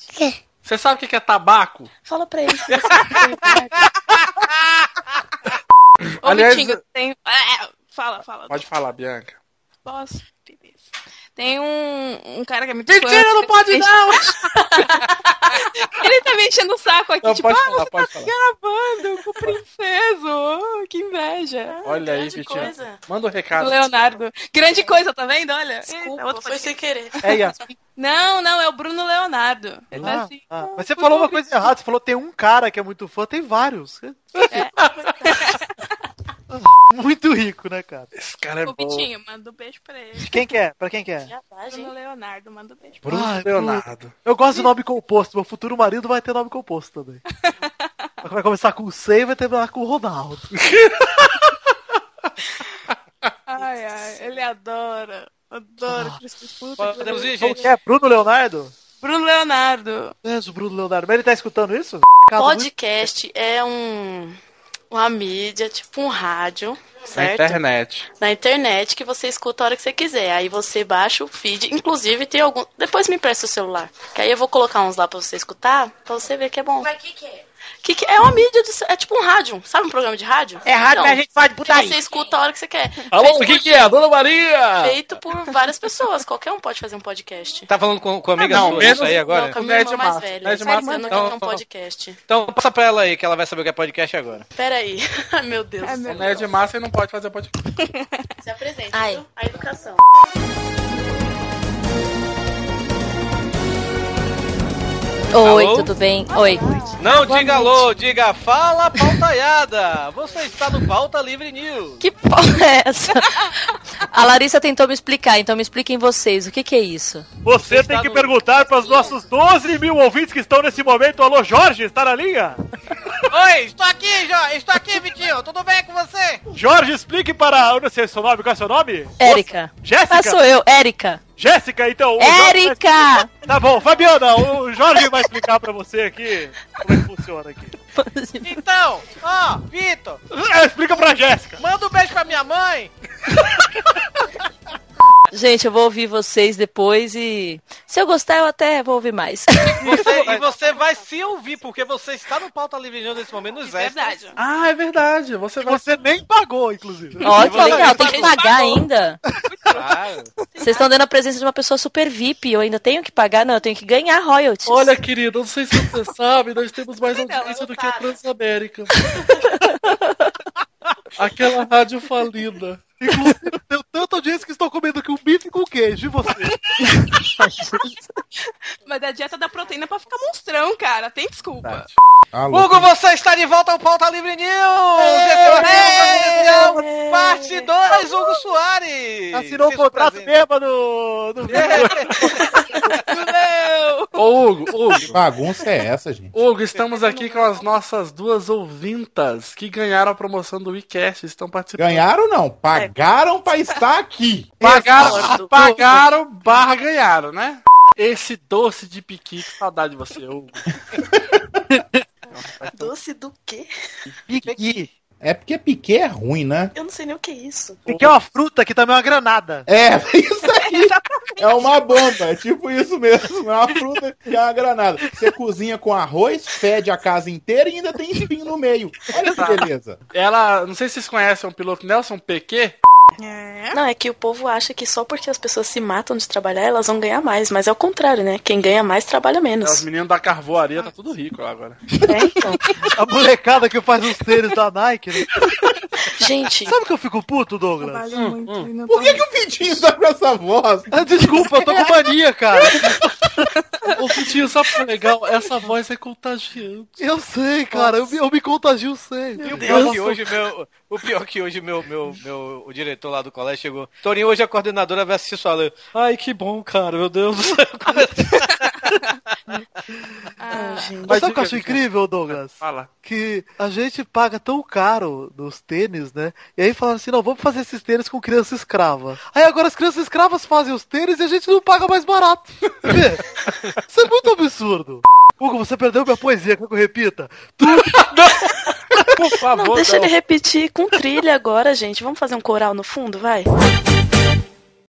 você sabe o que que é tabaco? Fala pra ele. (laughs) Ô, Aliás, Vitinho, tem... É, fala, fala. Pode falar, Bianca. Posso? Beleza. Tem um, um cara que é muito Mentira, fã- não pode não! (laughs) Ele tá me enchendo o saco aqui, Não, tipo, pode ah, falar, você pode tá falar. gravando com o princeso. Oh, que inveja. Olha aí, Vitinho. Manda um recado. Leonardo. Grande coisa, tá vendo? Olha. Desculpa, Eita, outro foi sem querer. É. Não, não, é o Bruno Leonardo. Ele tá Ah, assim, ah, mas você falou uma coisa errada. Você falou tem um cara que é muito fã, tem vários. (laughs) (laughs) (laughs) Muito rico, né, cara? Esse cara é Ô, bom. Vitinho, manda um beijo pra ele. Quem que é? Pra quem que é? Já tá, Bruno Leonardo, manda um beijo. Bruno Ai, Leonardo. Eu gosto de nome composto. Meu futuro marido vai ter nome composto também. (laughs) Vai começar com o C e vai terminar com o Ronaldo. (laughs) Ai, ai, ele adora. Adora Cristo puta. que Podemos ir, gente? é? Bruno Leonardo? Bruno Leonardo. É, o Bruno Leonardo. Mas ele tá escutando isso? Podcast é um uma mídia, tipo um rádio, Na certo? internet. Na internet que você escuta a hora que você quiser. Aí você baixa o feed, inclusive tem algum. Depois me empresta o celular. Que aí eu vou colocar uns lá pra você escutar, pra você ver que é bom. Mas o que, que é? Que que é uma mídia do, é tipo um rádio, sabe um programa de rádio? É rádio, mas a gente faz que putaria. você escuta a hora que você quer. Alô, o que que é? Dona Maria! Feito por várias pessoas, qualquer um pode fazer um podcast. Tá falando com, com a amiga Não, sua menos- isso aí agora? Não, com a minha Nerd irmã mais Massa. velha. Nerd Tá Massa, dizendo que então, é um então. podcast. Então passa pra ela aí que ela vai saber o que é podcast agora. Pera aí. (laughs) Meu Deus. do O céu. Nerd Massa não pode fazer podcast. Se apresente. Ai. A educação. Oi, Alô? tudo bem? Oi. Não diga alô, diga fala pautaiada. Você está no Pauta Livre News. Que porra é essa? A Larissa tentou me explicar, então me expliquem vocês. O que, que é isso? Você tem que perguntar para os nossos 12 mil ouvintes que estão nesse momento. Alô, Jorge, está na linha? Oi, estou aqui, Jorge. Estou aqui, Vitinho. Tudo bem com você? Jorge, explique para. Eu não sei seu nome, qual é seu nome? Érica. Jéssica? Ah, sou eu, Érica. Jéssica, então. Érica! Tá bom, Fabiana, o Jorge vai explicar pra você aqui como é que funciona aqui. Então, ó, Vitor. É, explica pra Jéssica. Manda um beijo pra minha mãe. (laughs) Gente, eu vou ouvir vocês depois e se eu gostar, eu até vou ouvir mais. (laughs) Você- e você vai se ouvir, porque você está no pauta livre News nesse momento nos extras. Verdade. Ah, é verdade. Você vai. Você nem pagou, inclusive. Ó, que legal, tem que pagar ainda. Claro. Vocês estão dando a presença de uma pessoa super VIP, eu ainda tenho que pagar? Não, eu tenho que ganhar royalties. Olha, querido, eu não sei se você (laughs) sabe, nós temos mais audiência do que a Transamérica. Aquela rádio falida. Inclusive, tenho tanta audiência que estou comendo aqui um bife com queijo. E você? (laughs) Mas a dieta da proteína é pra ficar monstrão, cara. Tem desculpa. Hugo, você está de volta ao Pauta Livre News! Esse é o News, Parte 2, Hugo Soares! Assinou o Seja contrato bêbado no. no... Ô, Hugo, Hugo. Que bagunça é essa, gente? Hugo, estamos aqui com as nossas duas ouvintas que ganharam a promoção do WeCast, estão participando. Ganharam não, pagaram pra estar aqui. Pagaram, pagaram barra ganharam, né? Esse doce de piqui, que saudade de você, Hugo. (laughs) Doce do quê? Piqui. É porque piquê é ruim, né? Eu não sei nem o que é isso. Piqui é uma fruta que também é uma granada. É, (laughs) isso aí. É uma bomba, é tipo isso mesmo. É uma fruta que é uma granada. Você cozinha com arroz, fede a casa inteira e ainda tem espinho no meio. Olha que beleza. Ela, não sei se vocês conhecem o piloto Nelson PQ. Não, é que o povo acha que só porque as pessoas se matam de trabalhar, elas vão ganhar mais. Mas é o contrário, né? Quem ganha mais trabalha É, os menos. meninos da carvoaria tá tudo rico lá agora. É, então. A molecada que faz os tênis da Nike. Né? Gente. Sabe que eu fico puto, Douglas? Por que, que o Vitinho tá com essa voz? Ah, desculpa, eu tô com mania, cara. (laughs) Ô, Vitinho, sabe o que é legal? Essa voz é contagiante. Eu sei, cara. Eu, me- eu me contagio sempre. E o pior que hoje, meu, o pior que hoje, meu, meu, meu, o diretor lá do colégio chegou. Torinho, hoje a coordenadora vai assistir sua aula. Ai, que bom, cara, meu Deus do céu. (laughs) Mas sabe o que eu acho incrível, Douglas? Fala. Que a gente paga tão caro nos tênis, né? E aí fala assim, não, vamos fazer esses tênis com criança escrava. Aí agora as crianças escravas fazem os tênis e a gente não paga mais barato. (laughs) Vê? Isso é muito absurdo. Hugo, você perdeu minha poesia, quer que eu repita? (laughs) Por favor, Não, deixa não. ele repetir com trilha agora, gente. Vamos fazer um coral no fundo, vai?